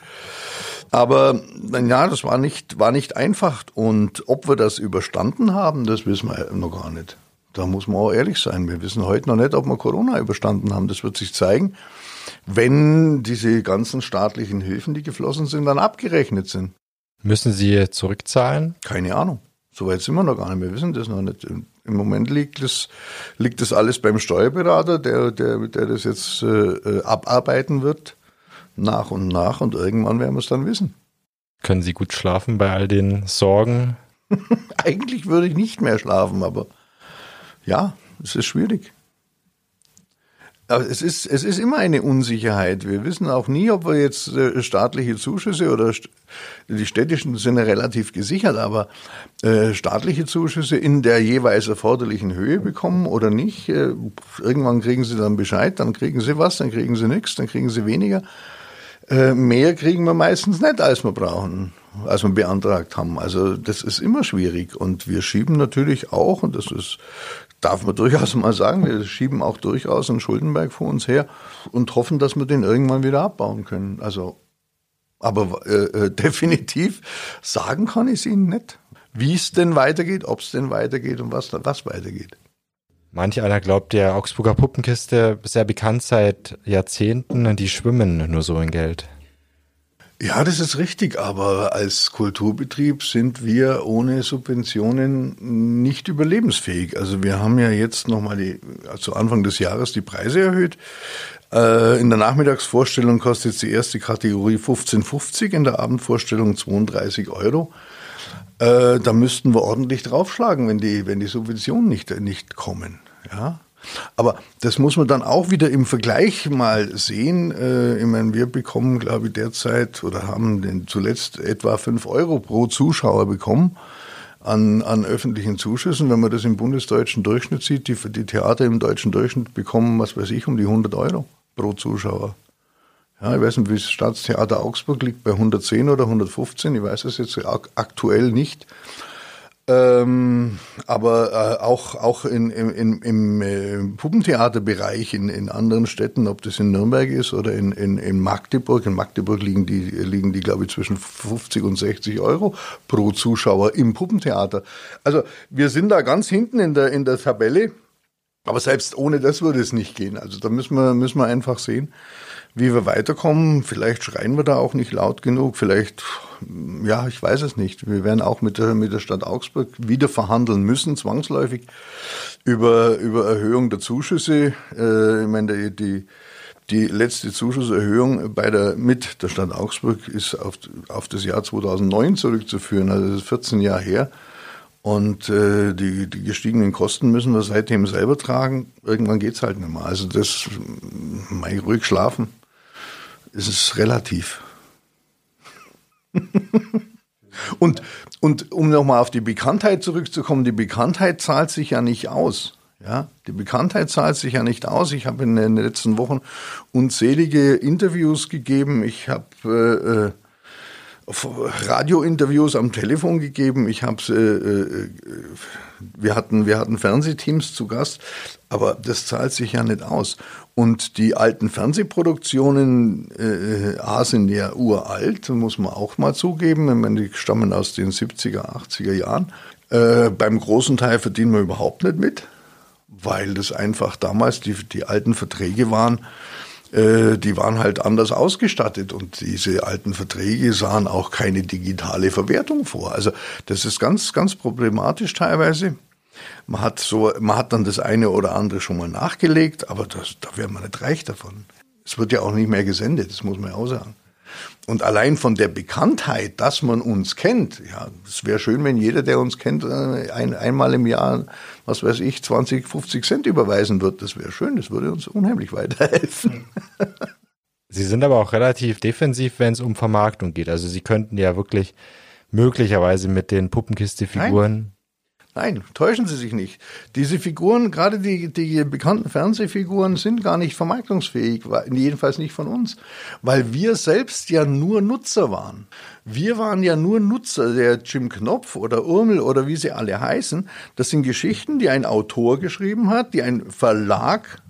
Speaker 3: Aber ja, das war nicht, war nicht einfach. Und ob wir das überstanden haben, das wissen wir noch gar nicht. Da muss man auch ehrlich sein. Wir wissen heute noch nicht, ob wir Corona überstanden haben. Das wird sich zeigen, wenn diese ganzen staatlichen Hilfen, die geflossen sind, dann abgerechnet sind.
Speaker 2: Müssen Sie zurückzahlen?
Speaker 3: Keine Ahnung. Soweit sind wir noch gar nicht. Wir wissen das noch nicht. Im Moment liegt das, liegt das alles beim Steuerberater, der, der, der das jetzt äh, abarbeiten wird, nach und nach. Und irgendwann werden wir es dann wissen.
Speaker 2: Können Sie gut schlafen bei all den Sorgen?
Speaker 3: Eigentlich würde ich nicht mehr schlafen, aber ja, es ist schwierig. Aber es ist, es ist immer eine Unsicherheit. Wir wissen auch nie, ob wir jetzt äh, staatliche Zuschüsse oder die städtischen sind ja relativ gesichert, aber äh, staatliche Zuschüsse in der jeweils erforderlichen Höhe bekommen oder nicht. Äh, irgendwann kriegen sie dann Bescheid, dann kriegen sie was, dann kriegen sie nichts, dann kriegen sie weniger. Mehr kriegen wir meistens nicht, als wir brauchen, als wir beantragt haben. Also das ist immer schwierig. Und wir schieben natürlich auch, und das ist darf man durchaus mal sagen, wir schieben auch durchaus einen Schuldenberg vor uns her und hoffen, dass wir den irgendwann wieder abbauen können. Also, aber äh, äh definitiv sagen kann ich es Ihnen nicht, wie es denn weitergeht, ob es denn weitergeht und was, was weitergeht.
Speaker 2: Manch einer glaubt, der Augsburger Puppenkiste sehr bekannt seit Jahrzehnten, die schwimmen nur so in Geld.
Speaker 3: Ja, das ist richtig, aber als Kulturbetrieb sind wir ohne Subventionen nicht überlebensfähig. Also wir haben ja jetzt nochmal die, zu Anfang des Jahres die Preise erhöht. Äh, in der Nachmittagsvorstellung kostet die erste Kategorie 15,50, in der Abendvorstellung 32 Euro. Äh, da müssten wir ordentlich draufschlagen, wenn die, wenn die Subventionen nicht, nicht kommen. Ja. Aber das muss man dann auch wieder im Vergleich mal sehen. Äh, ich meine, wir bekommen, glaube ich, derzeit oder haben zuletzt etwa fünf Euro pro Zuschauer bekommen an, an öffentlichen Zuschüssen. Wenn man das im bundesdeutschen Durchschnitt sieht, die, die Theater im deutschen Durchschnitt bekommen, was weiß ich, um die 100 Euro pro Zuschauer. Ja, ich weiß nicht, wie das Staatstheater Augsburg liegt bei 110 oder 115. Ich weiß es jetzt aktuell nicht. Ähm, aber äh, auch, auch in, in, im äh, Puppentheaterbereich in, in anderen Städten, ob das in Nürnberg ist oder in, in, in Magdeburg. In Magdeburg liegen die, liegen die, glaube ich, zwischen 50 und 60 Euro pro Zuschauer im Puppentheater. Also wir sind da ganz hinten in der, in der Tabelle. Aber selbst ohne das würde es nicht gehen. Also da müssen wir, müssen wir einfach sehen, wie wir weiterkommen. Vielleicht schreien wir da auch nicht laut genug. Vielleicht, ja, ich weiß es nicht. Wir werden auch mit der, mit der Stadt Augsburg wieder verhandeln müssen, zwangsläufig, über, über Erhöhung der Zuschüsse. Äh, ich meine, die, die, letzte Zuschusserhöhung bei der, mit der Stadt Augsburg ist auf, auf das Jahr 2009 zurückzuführen. Also das ist 14 Jahre her. Und äh, die, die gestiegenen Kosten müssen wir seitdem selber tragen. Irgendwann geht's halt nicht mehr. Also das, mal ruhig schlafen es ist relativ. und, und um nochmal auf die Bekanntheit zurückzukommen, die Bekanntheit zahlt sich ja nicht aus. Ja, die Bekanntheit zahlt sich ja nicht aus. Ich habe in den letzten Wochen unzählige Interviews gegeben. Ich habe äh, äh Radiointerviews am Telefon gegeben. Ich habe äh, äh, wir hatten wir hatten Fernsehteams zu Gast, aber das zahlt sich ja nicht aus. Und die alten Fernsehproduktionen äh, A sind ja uralt, muss man auch mal zugeben. Ich meine, die stammen aus den 70er, 80er Jahren. Äh, beim großen Teil verdienen wir überhaupt nicht mit, weil das einfach damals die, die alten Verträge waren äh, die waren halt anders ausgestattet und diese alten Verträge sahen auch keine digitale Verwertung vor. Also das ist ganz, ganz problematisch teilweise. Man hat so, man hat dann das eine oder andere schon mal nachgelegt, aber das, da wäre man nicht reich davon. Es wird ja auch nicht mehr gesendet, das muss man ja auch sagen. Und allein von der Bekanntheit, dass man uns kennt, ja, es wäre schön, wenn jeder, der uns kennt, äh, ein, einmal im Jahr, was weiß ich, 20, 50 Cent überweisen wird. Das wäre schön, das würde uns unheimlich weiterhelfen.
Speaker 2: Sie sind aber auch relativ defensiv, wenn es um Vermarktung geht. Also Sie könnten ja wirklich möglicherweise mit den Puppenkiste-Figuren
Speaker 3: Nein, täuschen Sie sich nicht. Diese Figuren, gerade die, die bekannten Fernsehfiguren, sind gar nicht vermarktungsfähig, jedenfalls nicht von uns, weil wir selbst ja nur Nutzer waren. Wir waren ja nur Nutzer, der Jim Knopf oder Urmel oder wie sie alle heißen. Das sind Geschichten, die ein Autor geschrieben hat, die ein Verlag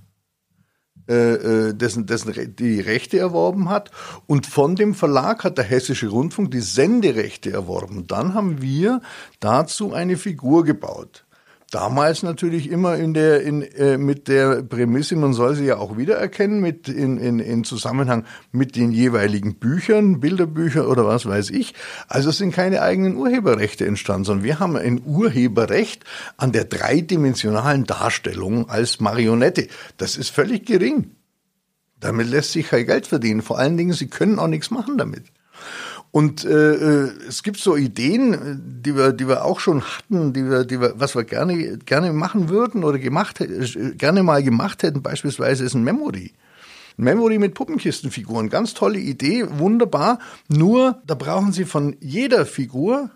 Speaker 3: äh, äh, dessen, dessen die Rechte erworben hat. Und von dem Verlag hat der Hessische Rundfunk die Senderechte erworben. Dann haben wir dazu eine Figur gebaut. Damals natürlich immer in der, in, äh, mit der Prämisse, man soll sie ja auch wiedererkennen, mit in, in, in Zusammenhang mit den jeweiligen Büchern, Bilderbücher oder was weiß ich. Also es sind keine eigenen Urheberrechte entstanden, sondern wir haben ein Urheberrecht an der dreidimensionalen Darstellung als Marionette. Das ist völlig gering. Damit lässt sich kein Geld verdienen. Vor allen Dingen, sie können auch nichts machen damit. Und äh, äh, es gibt so Ideen, die wir, die wir auch schon hatten, die wir, die wir, was wir gerne, gerne machen würden oder gemacht, äh, gerne mal gemacht hätten. Beispielsweise ist ein Memory. Ein Memory mit Puppenkistenfiguren, ganz tolle Idee, wunderbar. Nur da brauchen Sie von jeder Figur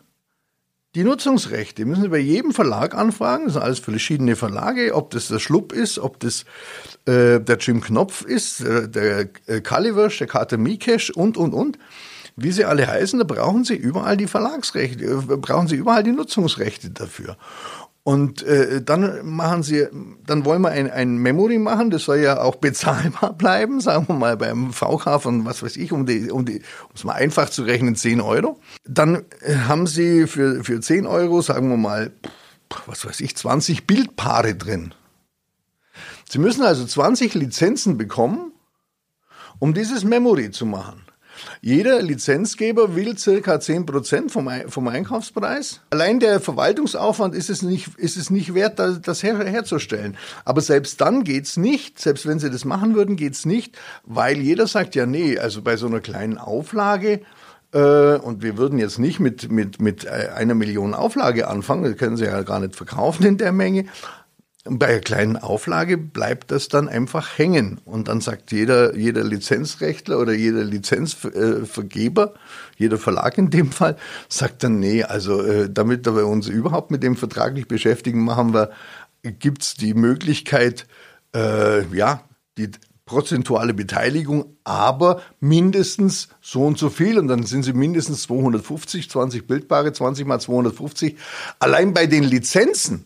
Speaker 3: die Nutzungsrechte müssen Sie bei jedem Verlag anfragen. Das sind alles verschiedene Verlage, ob das der Schlupp ist, ob das äh, der Jim Knopf ist, äh, der äh, Kaliversch, der Kater Mikesh und, und, und wie sie alle heißen, da brauchen sie überall die Verlagsrechte, äh, brauchen sie überall die Nutzungsrechte dafür. Und äh, dann machen sie, dann wollen wir ein, ein Memory machen, das soll ja auch bezahlbar bleiben, sagen wir mal beim VK von was weiß ich, um die, um die, um es mal einfach zu rechnen, 10 Euro. Dann äh, haben sie für, für 10 Euro, sagen wir mal, was weiß ich, 20 Bildpaare drin. Sie müssen also 20 Lizenzen bekommen, um dieses Memory zu machen. Jeder Lizenzgeber will circa 10 Prozent vom, vom Einkaufspreis. Allein der Verwaltungsaufwand ist es nicht, ist es nicht wert, das her, herzustellen. Aber selbst dann geht's nicht, selbst wenn sie das machen würden, geht's nicht, weil jeder sagt ja, nee, also bei so einer kleinen Auflage, äh, und wir würden jetzt nicht mit, mit, mit äh, einer Million Auflage anfangen, das können sie ja gar nicht verkaufen in der Menge. Bei einer kleinen Auflage bleibt das dann einfach hängen. Und dann sagt jeder, jeder Lizenzrechtler oder jeder Lizenzvergeber, jeder Verlag in dem Fall, sagt dann, nee, also äh, damit wir uns überhaupt mit dem vertraglich beschäftigen, machen wir, gibt's die Möglichkeit, äh, ja, die prozentuale Beteiligung, aber mindestens so und so viel. Und dann sind sie mindestens 250, 20 Bildbare, 20 mal 250. Allein bei den Lizenzen.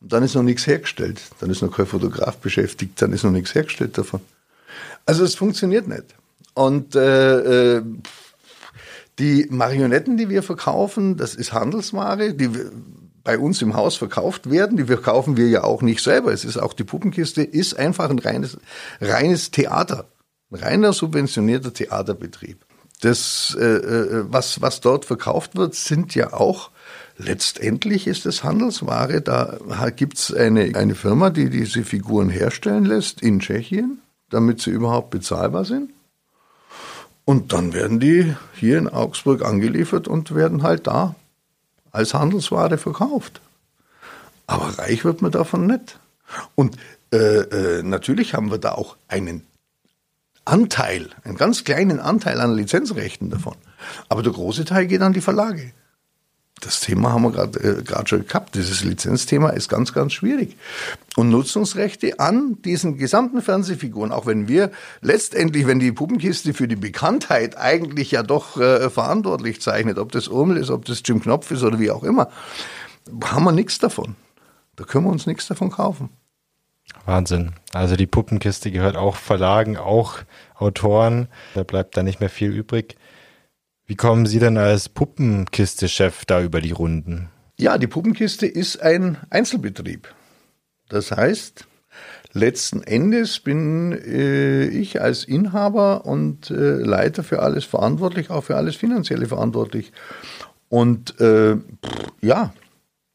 Speaker 3: Und dann ist noch nichts hergestellt. Dann ist noch kein Fotograf beschäftigt, dann ist noch nichts hergestellt davon. Also es funktioniert nicht. Und äh, äh, die Marionetten, die wir verkaufen, das ist Handelsware, die bei uns im Haus verkauft werden. Die verkaufen wir ja auch nicht selber. Es ist auch die Puppenkiste, ist einfach ein reines, reines Theater. Ein reiner subventionierter Theaterbetrieb. Das, äh, äh, was, was dort verkauft wird, sind ja auch Letztendlich ist es Handelsware. Da gibt's eine, eine Firma, die diese Figuren herstellen lässt in Tschechien, damit sie überhaupt bezahlbar sind. Und dann werden die hier in Augsburg angeliefert und werden halt da als Handelsware verkauft. Aber reich wird man davon nicht. Und äh, äh, natürlich haben wir da auch einen Anteil, einen ganz kleinen Anteil an Lizenzrechten davon. Aber der große Teil geht an die Verlage das Thema haben wir gerade äh, schon gehabt. Dieses Lizenzthema ist ganz, ganz schwierig. Und Nutzungsrechte an diesen gesamten Fernsehfiguren, auch wenn wir letztendlich, wenn die Puppenkiste für die Bekanntheit eigentlich ja doch äh, verantwortlich zeichnet, ob das Urmel ist, ob das Jim Knopf ist oder wie auch immer, haben wir nichts davon. Da können wir uns nichts davon kaufen.
Speaker 2: Wahnsinn. Also die Puppenkiste gehört auch Verlagen, auch Autoren. Da bleibt da nicht mehr viel übrig. Wie kommen Sie denn als Puppenkiste-Chef da über die Runden?
Speaker 3: Ja, die Puppenkiste ist ein Einzelbetrieb. Das heißt, letzten Endes bin äh, ich als Inhaber und äh, Leiter für alles verantwortlich, auch für alles Finanzielle verantwortlich. Und äh, ja,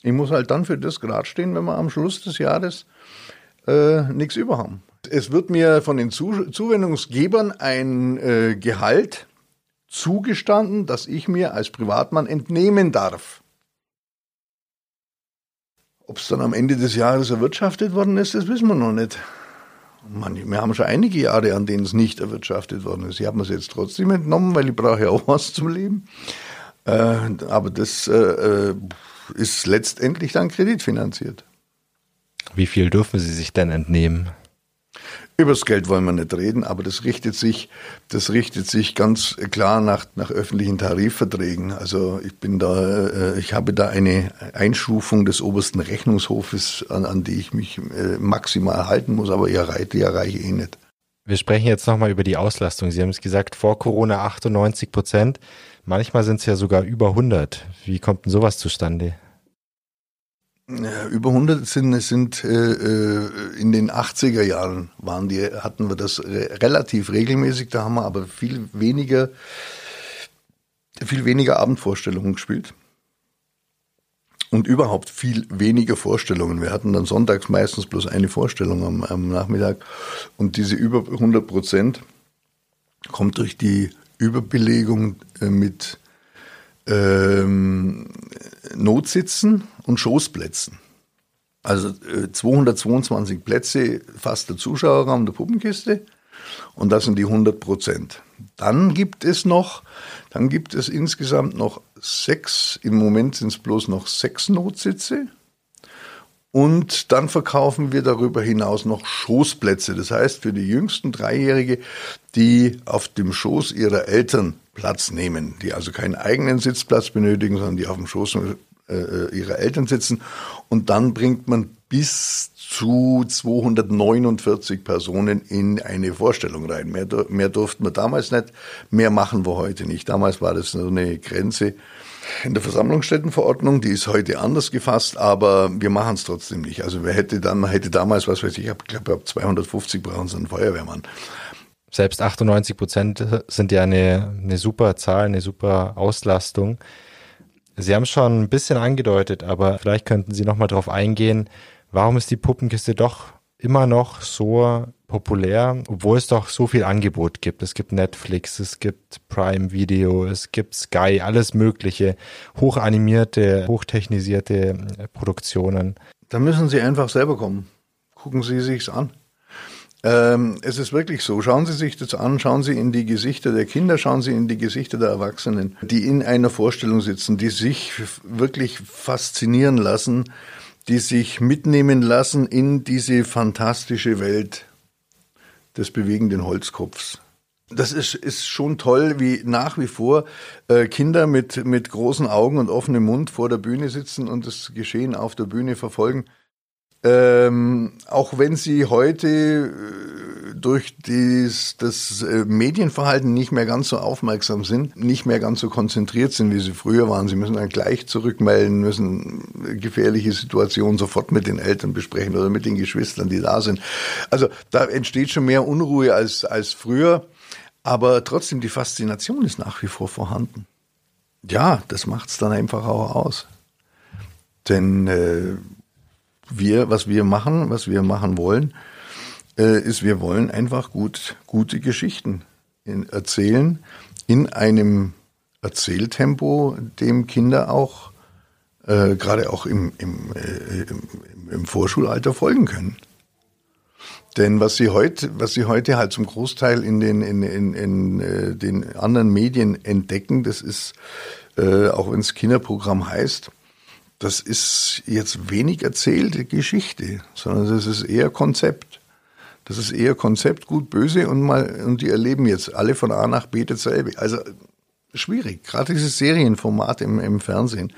Speaker 3: ich muss halt dann für das gerade stehen, wenn wir am Schluss des Jahres äh, nichts über haben. Es wird mir von den Zu Zuwendungsgebern ein äh, Gehalt zugestanden, dass ich mir als Privatmann entnehmen darf. Ob es dann am Ende des Jahres erwirtschaftet worden ist, das wissen wir noch nicht. Man, wir haben schon einige Jahre, an denen es nicht erwirtschaftet worden ist. Ich habe mir es jetzt trotzdem entnommen, weil ich brauche ja auch was zum Leben. Äh, aber das äh, äh, ist letztendlich dann kreditfinanziert.
Speaker 2: Wie viel dürfen Sie sich denn entnehmen?
Speaker 3: Übers Geld wollen wir nicht reden, aber das richtet sich, das richtet sich ganz klar nach, nach öffentlichen Tarifverträgen. Also ich bin da, äh, ich habe da eine Einstufung des obersten Rechnungshofes, an, an die ich mich äh, maximal halten muss, aber die erreiche, die erreiche ich eh nicht.
Speaker 2: Wir sprechen jetzt nochmal über die Auslastung. Sie haben es gesagt, vor Corona 98 Prozent. Manchmal sind es ja sogar über 100. Wie kommt denn sowas zustande?
Speaker 3: Über 100 sind, sind äh, äh in den 80er Jahren waren die, hatten wir das relativ regelmäßig, da haben wir aber viel weniger, viel weniger Abendvorstellungen gespielt. Und überhaupt viel weniger Vorstellungen. Wir hatten dann sonntags meistens bloß eine Vorstellung am, am Nachmittag. Und diese über 100 Prozent kommt durch die Überbelegung äh, mit ähm, Notsitzen und Schoßplätzen. Also äh, 222 Plätze, fast der Zuschauerraum der Puppenkiste. Und das sind die 100 Prozent. Dann gibt es noch, dann gibt es insgesamt noch sechs, im Moment sind es bloß noch sechs Notsitze. Und dann verkaufen wir darüber hinaus noch Schoßplätze. Das heißt, für die jüngsten Dreijährige, die auf dem Schoß ihrer Eltern Platz nehmen, die also keinen eigenen Sitzplatz benötigen, sondern die auf dem Schoß äh, ihrer Eltern sitzen. Und dann bringt man bis zu 249 Personen in eine Vorstellung rein. Mehr, mehr durften wir damals nicht, mehr machen wir heute nicht. Damals war das so eine Grenze in der Versammlungsstättenverordnung, die ist heute anders gefasst, aber wir machen es trotzdem nicht. Also wer hätte dann, hätte damals, was weiß ich, ich glaube, ab 250 brauchen sie einen Feuerwehrmann.
Speaker 2: selbst 98 Prozent sind ja eine, eine super Zahl, eine super Auslastung. Sie haben schon ein bisschen angedeutet, aber vielleicht könnten Sie noch mal darauf eingehen, warum ist die Puppenkiste doch immer noch so populär, obwohl es doch so viel Angebot gibt. Es gibt Netflix, es gibt Prime Video, es gibt Sky, alles mögliche, hochanimierte, hochtechnisierte Produktionen.
Speaker 3: Da müssen Sie einfach selber kommen. Gucken Sie sich's an. Ähm, es ist wirklich so. Schauen Sie sich das an, schauen Sie in die Gesichter der Kinder, schauen Sie in die Gesichter der Erwachsenen, die in einer Vorstellung sitzen, die sich wirklich faszinieren lassen, die sich mitnehmen lassen in diese fantastische Welt des bewegenden Holzkopfs. Das ist, ist schon toll, wie nach wie vor äh, Kinder mit, mit großen Augen und offenem Mund vor der Bühne sitzen und das Geschehen auf der Bühne verfolgen. Ähm, auch wenn sie heute äh, durch dies, das äh, Medienverhalten nicht mehr ganz so aufmerksam sind, nicht mehr ganz so konzentriert sind, wie sie früher waren. Sie müssen dann gleich zurückmelden, müssen gefährliche Situationen sofort mit den Eltern besprechen oder mit den Geschwistern, die da sind. Also da entsteht schon mehr Unruhe als, als früher, aber trotzdem die Faszination ist nach wie vor vorhanden. Ja, das macht's dann einfach auch aus. Denn äh, wir, was wir machen, was wir machen wollen, äh, ist, wir wollen einfach gut, gute Geschichten in, erzählen in einem Erzähltempo, dem Kinder auch äh, gerade auch im, im, äh, im, im Vorschulalter folgen können. Denn was sie heute, was sie heute halt zum Großteil in den, in, in, in äh, den anderen Medien entdecken, das ist, äh, auch wenn es Kinderprogramm heißt, das ist jetzt wenig erzählte Geschichte, sondern das ist eher Konzept. Das ist eher Konzept, gut, böse und mal, und die erleben jetzt alle von A nach B dasselbe. Also schwierig, gerade dieses Serienformat im, im Fernsehen.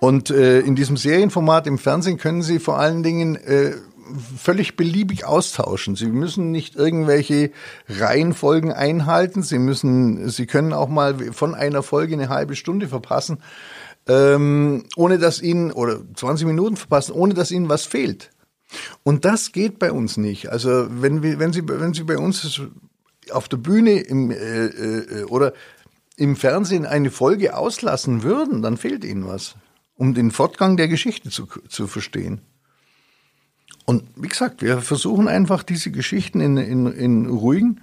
Speaker 3: Und äh, in diesem Serienformat im Fernsehen können Sie vor allen Dingen äh, völlig beliebig austauschen. Sie müssen nicht irgendwelche Reihenfolgen einhalten. Sie müssen, Sie können auch mal von einer Folge eine halbe Stunde verpassen ähm, ohne dass ihnen, oder 20 Minuten verpassen, ohne dass ihnen was fehlt. Und das geht bei uns nicht. Also wenn, wir, wenn, Sie, wenn Sie bei uns auf der Bühne im, äh, äh, oder im Fernsehen eine Folge auslassen würden, dann fehlt Ihnen was, um den Fortgang der Geschichte zu, zu verstehen. Und wie gesagt, wir versuchen einfach diese Geschichten in, in, in ruhigen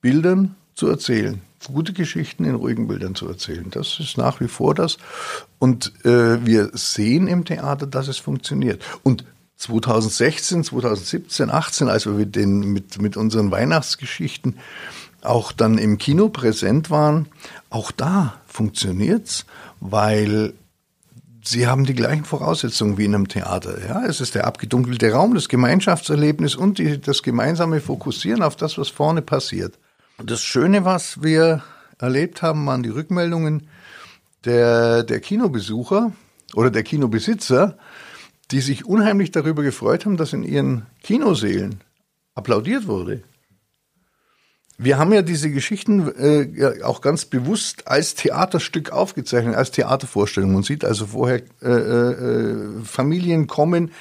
Speaker 3: Bildern zu erzählen gute Geschichten in ruhigen Bildern zu erzählen. Das ist nach wie vor das. Und äh, wir sehen im Theater, dass es funktioniert. Und 2016, 2017, 18, als wir mit, den, mit, mit unseren Weihnachtsgeschichten auch dann im Kino präsent waren, auch da funktioniert's, weil sie haben die gleichen Voraussetzungen wie in einem Theater. Ja, es ist der abgedunkelte Raum, das Gemeinschaftserlebnis und die, das gemeinsame Fokussieren auf das, was vorne passiert. Das Schöne, was wir erlebt haben, waren die Rückmeldungen der, der Kinobesucher oder der Kinobesitzer, die sich unheimlich darüber gefreut haben, dass in ihren Kinoseelen applaudiert wurde. Wir haben ja diese Geschichten äh, auch ganz bewusst als Theaterstück aufgezeichnet, als Theatervorstellung. Man sieht also vorher äh, äh, Familien kommen,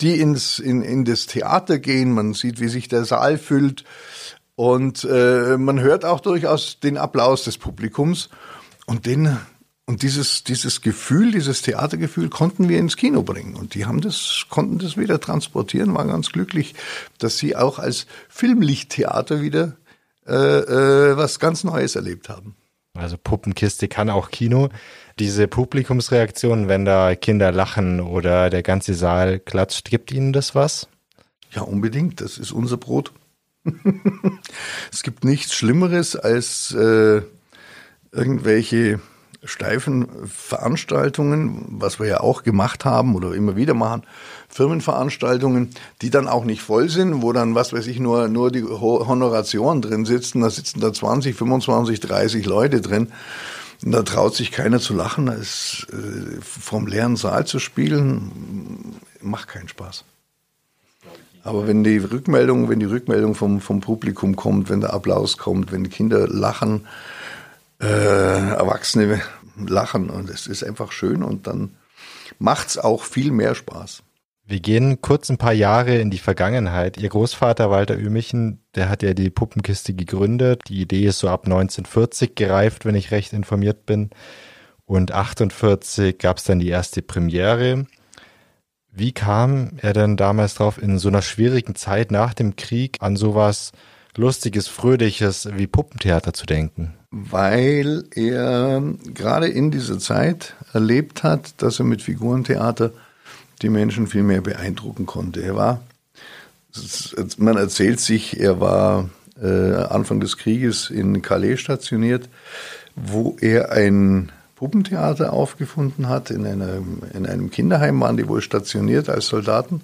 Speaker 3: die ins, in, in das Theater gehen. Man sieht, wie sich der Saal füllt. Und äh, man hört auch durchaus den Applaus des Publikums. Und den und dieses, dieses Gefühl, dieses Theatergefühl konnten wir ins Kino bringen. Und die haben das, konnten das wieder transportieren, waren ganz glücklich, dass sie auch als Filmlichttheater wieder äh, äh, was ganz Neues erlebt haben.
Speaker 2: Also Puppenkiste kann auch Kino. Diese Publikumsreaktionen, wenn da Kinder lachen oder der ganze Saal klatscht, gibt Ihnen das was?
Speaker 3: Ja, unbedingt. Das ist unser Brot. es gibt nichts Schlimmeres als äh, irgendwelche steifen Veranstaltungen, was wir ja auch gemacht haben oder immer wieder machen, Firmenveranstaltungen, die dann auch nicht voll sind, wo dann, was weiß ich, nur, nur die Honorationen drin sitzen, da sitzen da 20, 25, 30 Leute drin. Und da traut sich keiner zu lachen, ist, äh, vom leeren Saal zu spielen, macht keinen Spaß. Aber wenn die Rückmeldung, wenn die Rückmeldung vom, vom Publikum kommt, wenn der Applaus kommt, wenn die Kinder lachen, äh, Erwachsene lachen und es ist einfach schön und dann macht's auch viel mehr Spaß.
Speaker 2: Wir gehen kurz ein paar Jahre in die Vergangenheit. Ihr Großvater Walter Ömichen, der hat ja die Puppenkiste gegründet. Die Idee ist so ab 1940 gereift, wenn ich recht informiert bin. Und 48 gab es dann die erste Premiere. Wie kam er denn damals drauf, in so einer schwierigen Zeit nach dem Krieg an sowas Lustiges, Fröhliches wie Puppentheater zu denken?
Speaker 3: Weil er gerade in dieser Zeit erlebt hat, dass er mit Figurentheater die Menschen viel mehr beeindrucken konnte. Er war, man erzählt sich, er war äh, Anfang des Krieges in Calais stationiert, wo er ein Puppentheater aufgefunden hat. In einem, in einem Kinderheim waren die wohl stationiert als Soldaten.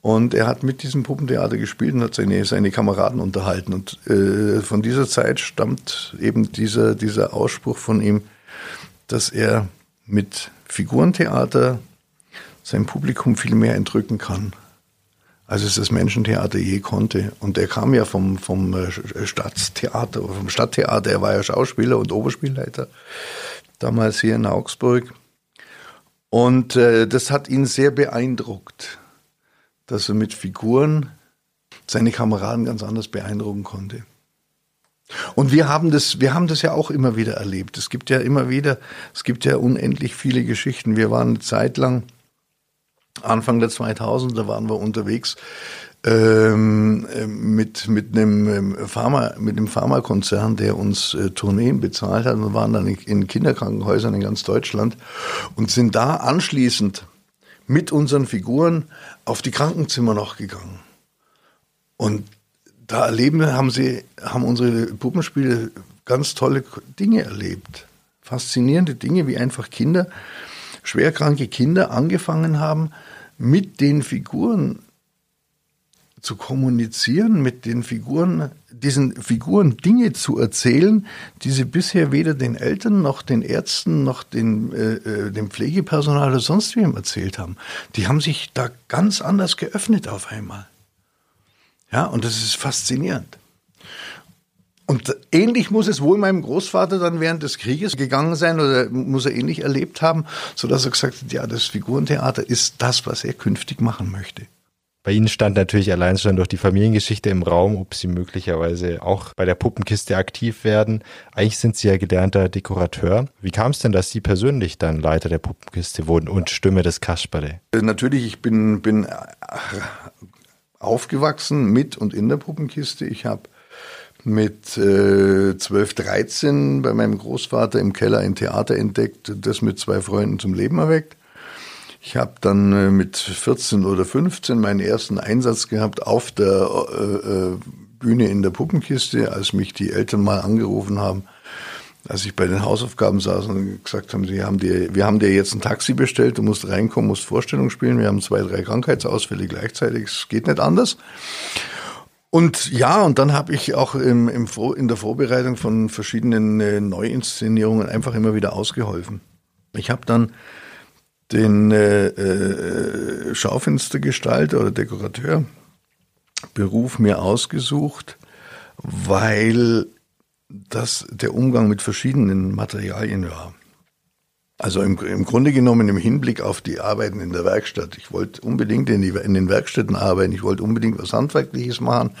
Speaker 3: Und er hat mit diesem Puppentheater gespielt und hat seine, seine Kameraden unterhalten. Und äh, von dieser Zeit stammt eben dieser, dieser Ausspruch von ihm, dass er mit Figurentheater sein Publikum viel mehr entrücken kann, als es das Menschentheater je konnte. Und er kam ja vom, vom äh, Stadttheater, vom Stadttheater, er war ja Schauspieler und Oberspielleiter, damals hier in Augsburg. Und äh, das hat ihn sehr beeindruckt, dass er mit Figuren seine Kameraden ganz anders beeindrucken konnte. Und wir haben das, wir haben das ja auch immer wieder erlebt. Es gibt ja immer wieder, es gibt ja unendlich viele Geschichten. Wir waren eine Zeit lang Anfang der 2000er waren wir unterwegs ähm, mit, mit einem ähm, Pharma, mit einem Pharmakonzern, der uns äh, Tourneen bezahlt hat und waren dann in, in Kinderkrankenhäusern in ganz Deutschland und sind da anschließend mit unseren Figuren auf die Krankenzimmer noch gegangen. Und da erleben haben sie, haben unsere Puppenspiele ganz tolle Dinge erlebt. Faszinierende Dinge, wie einfach Kinder schwerkranke Kinder angefangen haben, mit den Figuren zu kommunizieren, mit den Figuren, diesen Figuren Dinge zu erzählen, die sie bisher weder den Eltern noch den Ärzten noch den, äh, äh dem Pflegepersonal oder sonst wem erzählt haben. Die haben sich da ganz anders geöffnet auf einmal. Ja, und das ist faszinierend. Und ähnlich muss es wohl meinem Großvater dann während des Krieges gegangen sein oder muss er ähnlich erlebt haben, sodass er gesagt hat, ja, das Figurentheater ist das, was er künftig machen möchte.
Speaker 2: Bei Ihnen stand natürlich allein schon durch die Familiengeschichte im Raum, ob Sie möglicherweise auch bei der Puppenkiste aktiv werden. Eigentlich sind Sie ja gelernter Dekorateur. Wie kam es denn, dass Sie persönlich dann Leiter der Puppenkiste wurden und Stimme des Kasperle?
Speaker 3: Natürlich, ich bin, bin aufgewachsen mit und in der Puppenkiste. Ich habe mit äh, 12, 13 bei meinem Großvater im Keller ein Theater entdeckt, das mit zwei Freunden zum Leben erweckt. Ich habe dann äh, mit 14 oder 15 meinen ersten Einsatz gehabt auf der äh, äh, Bühne in der Puppenkiste, als mich die Eltern mal angerufen haben, als ich bei den Hausaufgaben saß und gesagt haben, sie haben dir, wir haben dir jetzt ein Taxi bestellt, du musst reinkommen, musst Vorstellung spielen, wir haben zwei, drei Krankheitsausfälle gleichzeitig, es geht nicht anders. Und ja, und dann habe ich auch im, im, in der Vorbereitung von verschiedenen äh, Neuinszenierungen einfach immer wieder ausgeholfen. Ich habe dann den äh, äh, Schaufenstergestalter oder Dekorateur Beruf mir ausgesucht, weil das der Umgang mit verschiedenen Materialien war. Also im, im Grunde genommen im Hinblick auf die Arbeiten in der Werkstatt. Ich wollte unbedingt in, die, in den Werkstätten arbeiten, ich wollte unbedingt was Handwerkliches machen.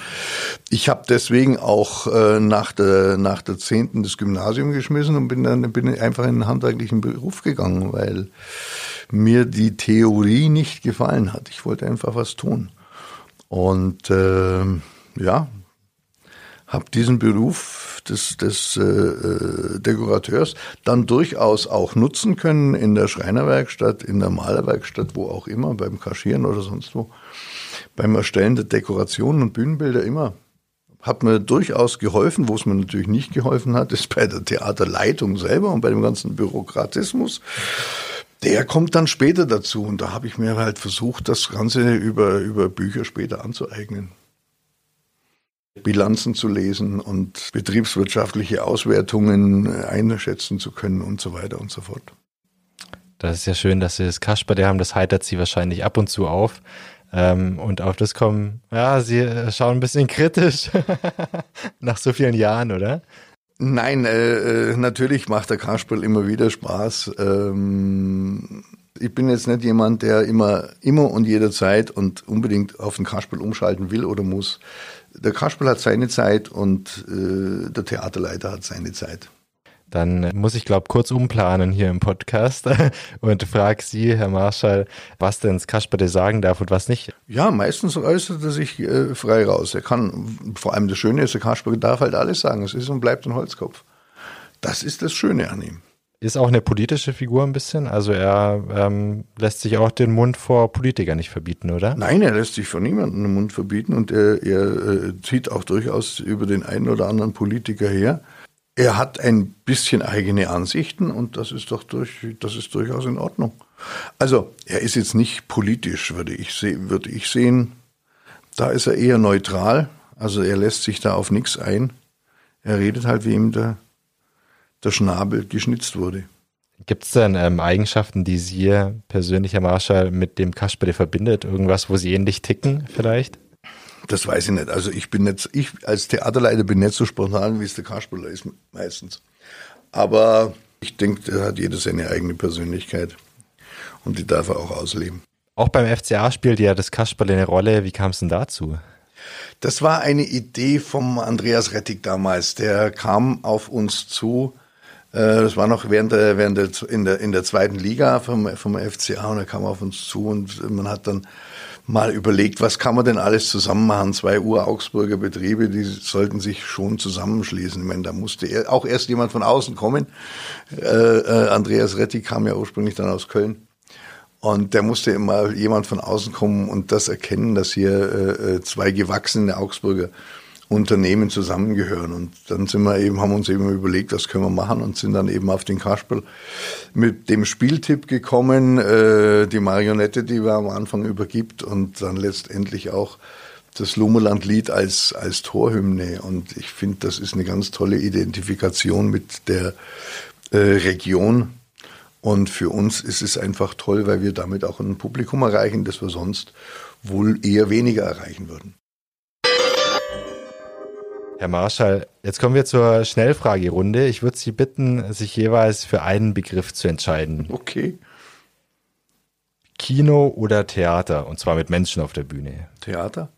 Speaker 3: Ich habe deswegen auch äh, nach der nach der zehnten das Gymnasium geschmissen und bin dann bin einfach in einen handwerklichen Beruf gegangen, weil mir die Theorie nicht gefallen hat. Ich wollte einfach was tun. Und äh, ja, habe diesen Beruf des, des äh, äh, Dekorateurs dann durchaus auch nutzen können in der Schreinerwerkstatt, in der Malerwerkstatt, wo auch immer, beim Kaschieren oder sonst wo, beim Erstellen der Dekorationen und Bühnenbilder immer. Hat mir durchaus geholfen, wo es mir natürlich nicht geholfen hat, ist bei der Theaterleitung selber und bei dem ganzen Bürokratismus. Der kommt dann später dazu und da habe ich mir halt versucht, das Ganze über, über Bücher später anzueignen. Bilanzen zu lesen und betriebswirtschaftliche Auswertungen äh, einschätzen zu können und so weiter und so fort.
Speaker 2: Das ist ja schön, dass Sie das Kasper, der haben, das heitert Sie wahrscheinlich ab und zu auf. Ähm, und auf das kommen, ja, Sie äh, schauen ein bisschen kritisch nach so vielen Jahren, oder?
Speaker 3: Nein, äh, äh natürlich macht der Kasperl immer wieder Spaß. Ähm, Ich bin jetzt nicht jemand, der immer, immer und jederzeit und unbedingt auf den Kasperl umschalten will oder muss. Der Kasperl hat seine Zeit und äh, der Theaterleiter hat seine Zeit.
Speaker 2: Dann muss ich, glaube kurz umplanen hier im Podcast und frage Sie, Herr Marschall, was denn das Kasperle sagen darf und was nicht.
Speaker 3: Ja, meistens äußert er sich äh, frei raus. Er kann, vor allem das Schöne ist, der Kasperle darf halt alles sagen. Es ist und bleibt ein Holzkopf. Das ist das Schöne an ihm.
Speaker 2: Ist auch eine politische Figur ein bisschen. Also er ähm, lässt sich auch den Mund vor Politikern nicht verbieten, oder?
Speaker 3: Nein, er lässt sich vor niemandem den Mund verbieten und er, er äh, zieht auch durchaus über den einen oder anderen Politiker her. Er hat ein bisschen eigene Ansichten und das ist doch durch, das ist durchaus in Ordnung. Also er ist jetzt nicht politisch, würde ich, se würde ich sehen. Da ist er eher neutral. Also er lässt sich da auf nichts ein. Er redet halt, wie ihm der der Schnabel geschnitzt wurde.
Speaker 2: Gibt es denn ähm, Eigenschaften, die Sie persönlich, Herr Marschall, mit dem Kasperle verbindet? Irgendwas, wo Sie ähnlich ticken vielleicht?
Speaker 3: Das weiß ich nicht. Also ich bin nicht, ich als Theaterleiter bin nicht so spontan, wie es der Kasperle ist meistens. Aber ich denke, da hat jeder seine eigene Persönlichkeit und die darf er auch ausleben.
Speaker 2: Auch beim FCA spielt ja das Kasperle eine Rolle. Wie kam es denn dazu?
Speaker 3: Das war eine Idee vom Andreas Rettig damals. Der kam auf uns zu äh, das war noch während der, während der, in, der, in der zweiten Liga vom, vom FCA und er kam auf uns zu und man hat dann mal überlegt, was kann man denn alles zusammen machen? Zwei Ur-Augsburger Betriebe, die sollten sich schon zusammenschließen. Ich meine, da musste auch erst jemand von außen kommen. Äh, äh, Andreas Retti kam ja ursprünglich dann aus Köln. Und der musste immer jemand von außen kommen und das erkennen, dass hier äh, äh zwei gewachsene Augsburger Unternehmen zusammengehören. Und dann sind wir eben, haben uns eben überlegt, was können wir machen und sind dann eben auf den Kasperl mit dem Spieltipp gekommen, äh, die Marionette, die wir am Anfang übergibt und dann letztendlich auch das Lummerland-Lied als, als Torhymne. Und ich finde, das ist eine ganz tolle Identifikation mit der äh, Region. Und für uns ist es einfach toll, weil wir damit auch ein Publikum erreichen, das wir sonst wohl eher weniger erreichen würden.
Speaker 2: Herr Marschall, jetzt kommen wir zur Schnellfragerunde. Ich würde Sie bitten, sich jeweils für einen Begriff zu entscheiden.
Speaker 3: Okay.
Speaker 2: Kino oder Theater, und zwar mit Menschen auf der Bühne.
Speaker 3: Theater.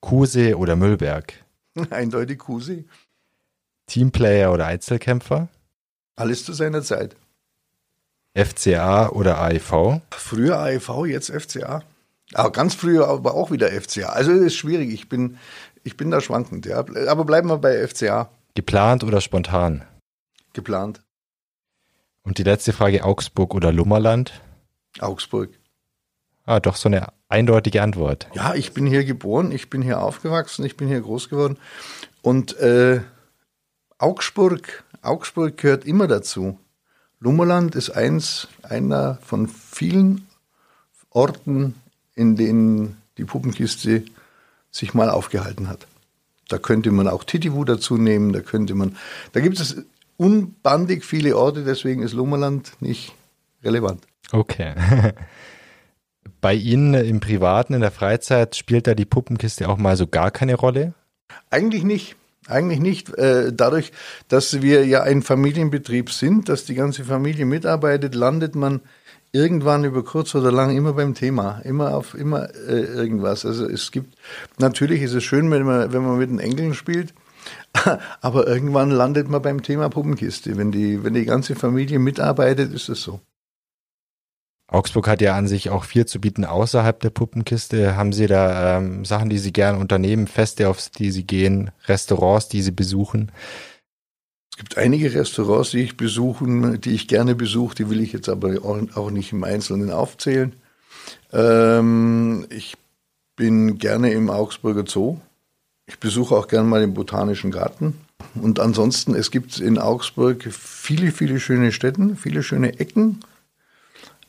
Speaker 2: Kuse oder Müllberg.
Speaker 3: Eindeutig Kuse.
Speaker 2: Teamplayer oder Einzelkämpfer.
Speaker 3: Alles zu seiner Zeit.
Speaker 2: FCA oder AIV.
Speaker 3: Früher AIV, jetzt FCA. Aber ganz früher aber auch wieder FCA. Also es ist schwierig. Ich bin ich bin da schwankend, ja. Aber bleiben wir bei FCA.
Speaker 2: Geplant oder spontan?
Speaker 3: Geplant.
Speaker 2: Und die letzte Frage, Augsburg oder Lummerland?
Speaker 3: Augsburg.
Speaker 2: Ah, doch so eine eindeutige Antwort.
Speaker 3: Ja, ich bin hier geboren, ich bin hier aufgewachsen, ich bin hier groß geworden. Und äh, Augsburg, Augsburg gehört immer dazu. Lummerland ist eins, einer von vielen Orten, in denen die Puppenkiste sich mal aufgehalten hat. Da könnte man auch Titiwu dazu nehmen, da könnte man, da gibt es unbandig viele Orte, deswegen ist Lummerland nicht relevant.
Speaker 2: Okay. Bei Ihnen im Privaten, in der Freizeit, spielt da die Puppenkiste auch mal so gar keine Rolle?
Speaker 3: Eigentlich nicht. Eigentlich nicht. Äh, dadurch, dass wir ja ein Familienbetrieb sind, dass die ganze Familie mitarbeitet, landet man irgendwann über kurz oder lang immer beim Thema, immer auf immer äh, irgendwas. Also es gibt natürlich ist es schön, wenn man wenn man mit den Enkeln spielt, aber irgendwann landet man beim Thema Puppenkiste. Wenn die wenn die ganze Familie mitarbeitet, ist es so.
Speaker 2: Augsburg hat ja an sich auch viel zu bieten außerhalb der Puppenkiste. Haben Sie da ähm, Sachen, die Sie gerne unternehmen, Feste, auf die Sie gehen, Restaurants, die Sie besuchen?
Speaker 3: Gibt einige Restaurants, die ich besuchen, die ich gerne besuche, die will ich jetzt aber auch nicht im Einzelnen aufzählen. Ähm, ich bin gerne im Augsburger Zoo. Ich besuche auch gerne mal den Botanischen Garten. Und ansonsten, es gibt in Augsburg viele, viele schöne Städte, viele schöne Ecken.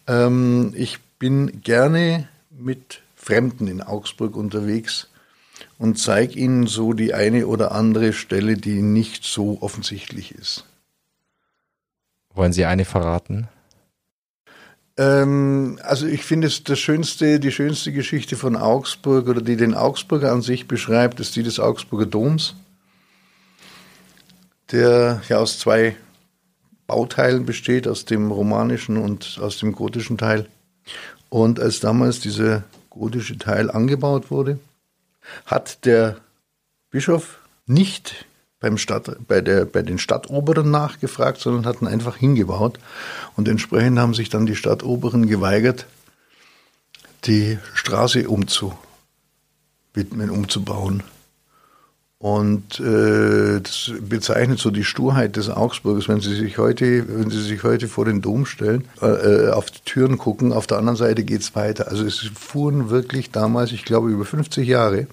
Speaker 3: Ähm, ich bin gerne mit Fremden in Augsburg unterwegs und zeige ihnen so die eine oder andere Stelle, die nicht so offensichtlich ist.
Speaker 2: Wollen Sie eine verraten?
Speaker 3: Ähm, also ich finde es das schönste, die schönste Geschichte von Augsburg oder die den Augsburger an sich beschreibt, ist die des Augsburger Doms, der ja aus zwei Bauteilen besteht, aus dem romanischen und aus dem gotischen Teil. Und als damals dieser gotische Teil angebaut wurde, hat der Bischof nicht beim Stadt, bei, der, bei den Stadtoberen nachgefragt, sondern hatten einfach hingebaut. Und entsprechend haben sich dann die Stadtoberen geweigert, die Straße umzuwidmen, umzubauen. Und äh, das bezeichnet so die Sturheit des Augsburgers, wenn Sie sich heute, wenn Sie sich heute vor den Dom stellen, äh, äh auf die Türen gucken, auf der anderen Seite geht's weiter. Also es fuhren wirklich damals, ich glaube über 50 Jahre,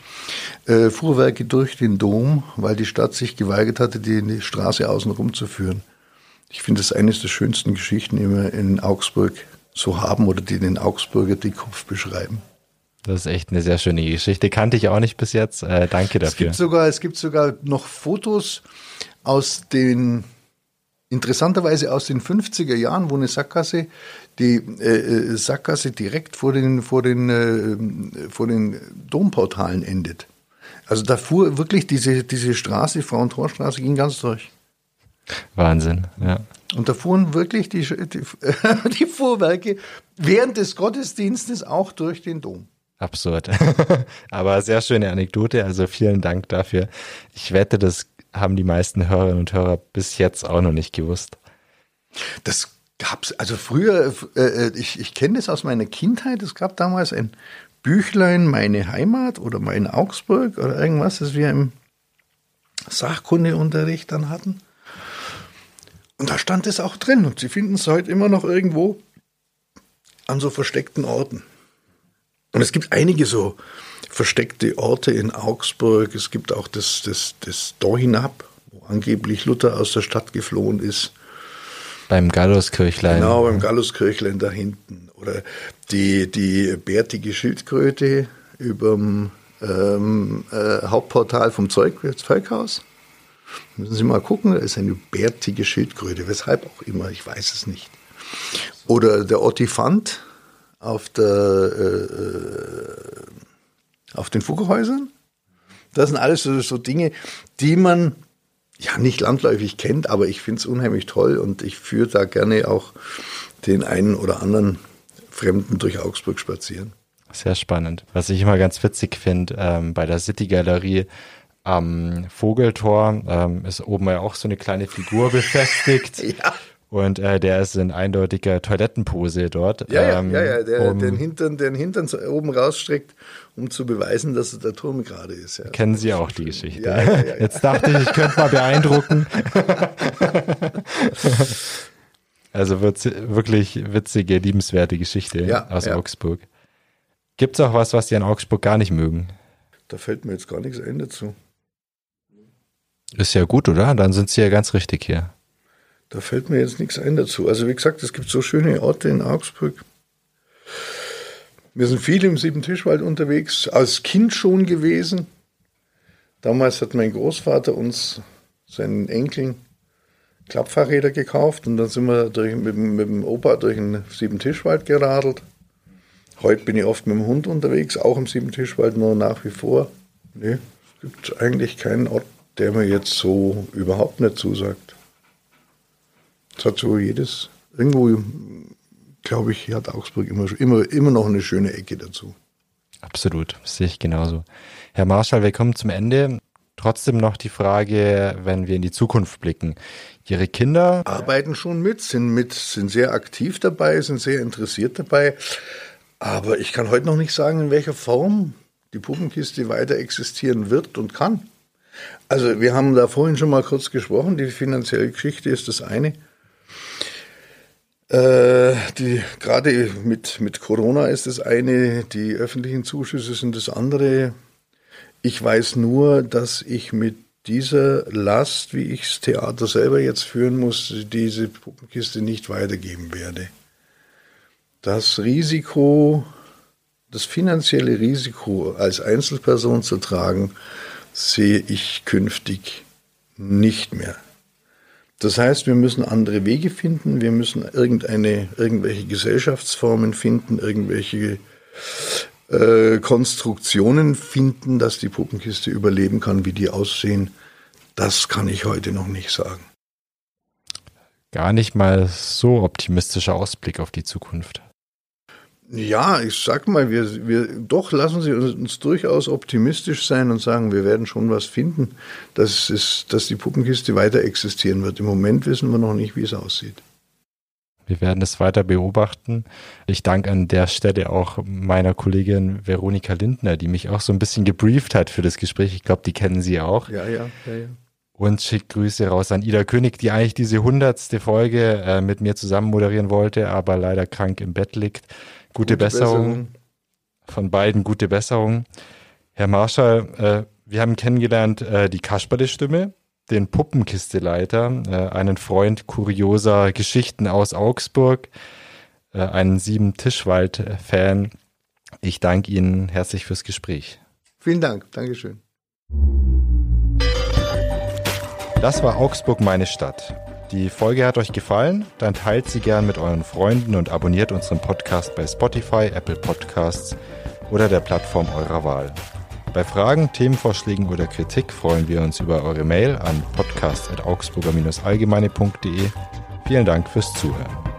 Speaker 3: äh, Fuhrwerke durch den Dom, weil die Stadt sich geweigert hatte, die, die Straße außenrum zu führen. Ich finde das eines der schönsten Geschichten, die wir in Augsburg so haben oder die den Augsburger Dickkopf beschreiben.
Speaker 2: Das ist echt eine sehr schöne Geschichte. Kannte ich auch nicht bis jetzt. Äh, danke dafür.
Speaker 3: Es gibt, sogar, es gibt sogar noch Fotos aus den, interessanterweise aus den 50er Jahren, wo eine Sackgasse, die äh, äh, Sackgasse direkt vor den, vor, den, äh, vor den Domportalen endet. Also da fuhr wirklich diese, diese Straße, Frauentorstraße, ging ganz durch.
Speaker 2: Wahnsinn, ja.
Speaker 3: Und da fuhren wirklich die, die, die Fuhrwerke während des Gottesdienstes auch durch den Dom.
Speaker 2: Absurd. Aber sehr schöne Anekdote, also vielen Dank dafür. Ich wette, das haben die meisten Hörerinnen und Hörer bis jetzt auch noch nicht gewusst.
Speaker 3: Das gab's, also früher, äh, äh ich, ich kenne das aus meiner Kindheit, es gab damals ein Büchlein, meine Heimat oder mein Augsburg oder irgendwas, das wir im Sachkundeunterricht dann hatten. Und da stand es auch drin und Sie finden es heute immer noch irgendwo an so versteckten Orten. Und es gibt einige so versteckte Orte in Augsburg. Es gibt auch das, das, das Dorhinab, wo angeblich Luther aus der Stadt geflohen ist.
Speaker 2: Beim Galluskirchlein.
Speaker 3: Genau, beim Galluskirchlein da hinten. Oder die, die bärtige Schildkröte überm ähm, äh, Hauptportal vom Zeug, Zeughaus. Müssen Sie mal gucken, da ist eine bärtige Schildkröte. Weshalb auch immer, ich weiß es nicht. Oder der Ottifant auf, der, äh, äh, auf den Vogelhäusern. Das sind alles so, so Dinge, die man ja nicht landläufig kennt, aber ich finde es unheimlich toll und ich führe da gerne auch den einen oder anderen Fremden durch Augsburg spazieren.
Speaker 2: Sehr spannend. Was ich immer ganz witzig finde, ähm, bei der City Galerie am Vogeltor ähm, ist oben ja auch so eine kleine Figur befestigt. ja. Und äh, der ist in eindeutiger Toilettenpose dort.
Speaker 3: Ja, ähm, ja, ja, der um, den, Hintern, den Hintern oben rausstreckt, um zu beweisen, dass der Turm gerade ist. Ja.
Speaker 2: Kennen Sie auch die Geschichte. Ja, ja, ja, Jetzt dachte ich, ich könnte mal beeindrucken. also wirklich witzige, liebenswerte Geschichte aus Augsburg. Gibt es auch was, was Sie an Augsburg gar nicht mögen?
Speaker 3: Da fällt mir jetzt gar nichts ein dazu.
Speaker 2: Ist ja gut, oder? Dann sind Sie ja ganz richtig hier.
Speaker 3: Da fällt mir jetzt nichts ein dazu. Also wie gesagt, es gibt so schöne Orte in Augsburg. Wir sind viel im Siebentischwald unterwegs, als Kind schon gewesen. Damals hat mein Großvater uns seinen Enkeln Klappfahrräder gekauft und dann sind wir durch, mit, mit, dem Opa durch den Siebentischwald geradelt. Heute bin ich oft mit dem Hund unterwegs, auch im Siebentischwald, nur nach wie vor. Nee, es gibt eigentlich keinen Ort, der mir jetzt so überhaupt nicht zusagt. Es hat so jedes, irgendwo, glaube ich, hat Augsburg immer, immer, immer noch eine schöne Ecke dazu.
Speaker 2: Absolut, sehe ich genauso. Herr Marschall, wir kommen zum Ende. Trotzdem noch die Frage, wenn wir in die Zukunft blicken. Ihre Kinder
Speaker 3: arbeiten schon mit, sind mit, sind sehr aktiv dabei, sind sehr interessiert dabei. Aber ich kann heute noch nicht sagen, in welcher Form die Puppenkiste weiter existieren wird und kann. Also wir haben da vorhin schon mal kurz gesprochen, die finanzielle Geschichte ist das eine. Äh, die, gerade mit, mit Corona ist das eine, die öffentlichen Zuschüsse sind das andere. Ich weiß nur, dass ich mit dieser Last, wie ich das Theater selber jetzt führen muss, diese Puppenkiste nicht weitergeben werde. Das Risiko, das finanzielle Risiko als Einzelperson zu tragen, sehe ich künftig nicht mehr. Das heißt, wir müssen andere Wege finden, wir müssen irgendeine, irgendwelche Gesellschaftsformen finden, irgendwelche äh, Konstruktionen finden, dass die Puppenkiste überleben kann, wie die aussehen. Das kann ich heute noch nicht sagen.
Speaker 2: gar nicht mal so optimistischer Ausblick auf die Zukunft.
Speaker 3: Ja, ich sag mal, wir, wir doch lassen Sie uns, uns, durchaus optimistisch sein und sagen, wir werden schon was finden, dass, es, dass die Puppenkiste weiter existieren wird. Im Moment wissen wir noch nicht, wie es aussieht.
Speaker 2: Wir werden es weiter beobachten. Ich danke an der Stelle auch meiner Kollegin Veronika Lindner, die mich auch so ein bisschen gebrieft hat für das Gespräch. Ich glaube, die kennen Sie auch.
Speaker 3: Ja, ja, ja, ja.
Speaker 2: Und schickt Grüße raus an Ida König, die eigentlich diese hundertste Folge äh, mit mir zusammen moderieren wollte, aber leider krank im Bett liegt. Gute, gute Besserung. Besserung. Von beiden gute Besserung. Herr Marschall, äh, wir haben kennengelernt äh, die Kasperle-Stimme, den Puppenkisteleiter, äh, einen Freund kurioser Geschichten aus Augsburg, äh, einen Sieben-Tischwald-Fan. Ich danke Ihnen herzlich fürs Gespräch.
Speaker 3: Vielen Dank. Dankeschön.
Speaker 2: Das war Augsburg meine Stadt. Die Folge hat euch gefallen? Dann teilt sie gern mit euren Freunden und abonniert unseren Podcast bei Spotify, Apple Podcasts oder der Plattform eurer Wahl. Bei Fragen, Themenvorschlägen oder Kritik freuen wir uns über eure Mail an podcast.augsburger-allgemeine.de. Vielen Dank fürs Zuhören.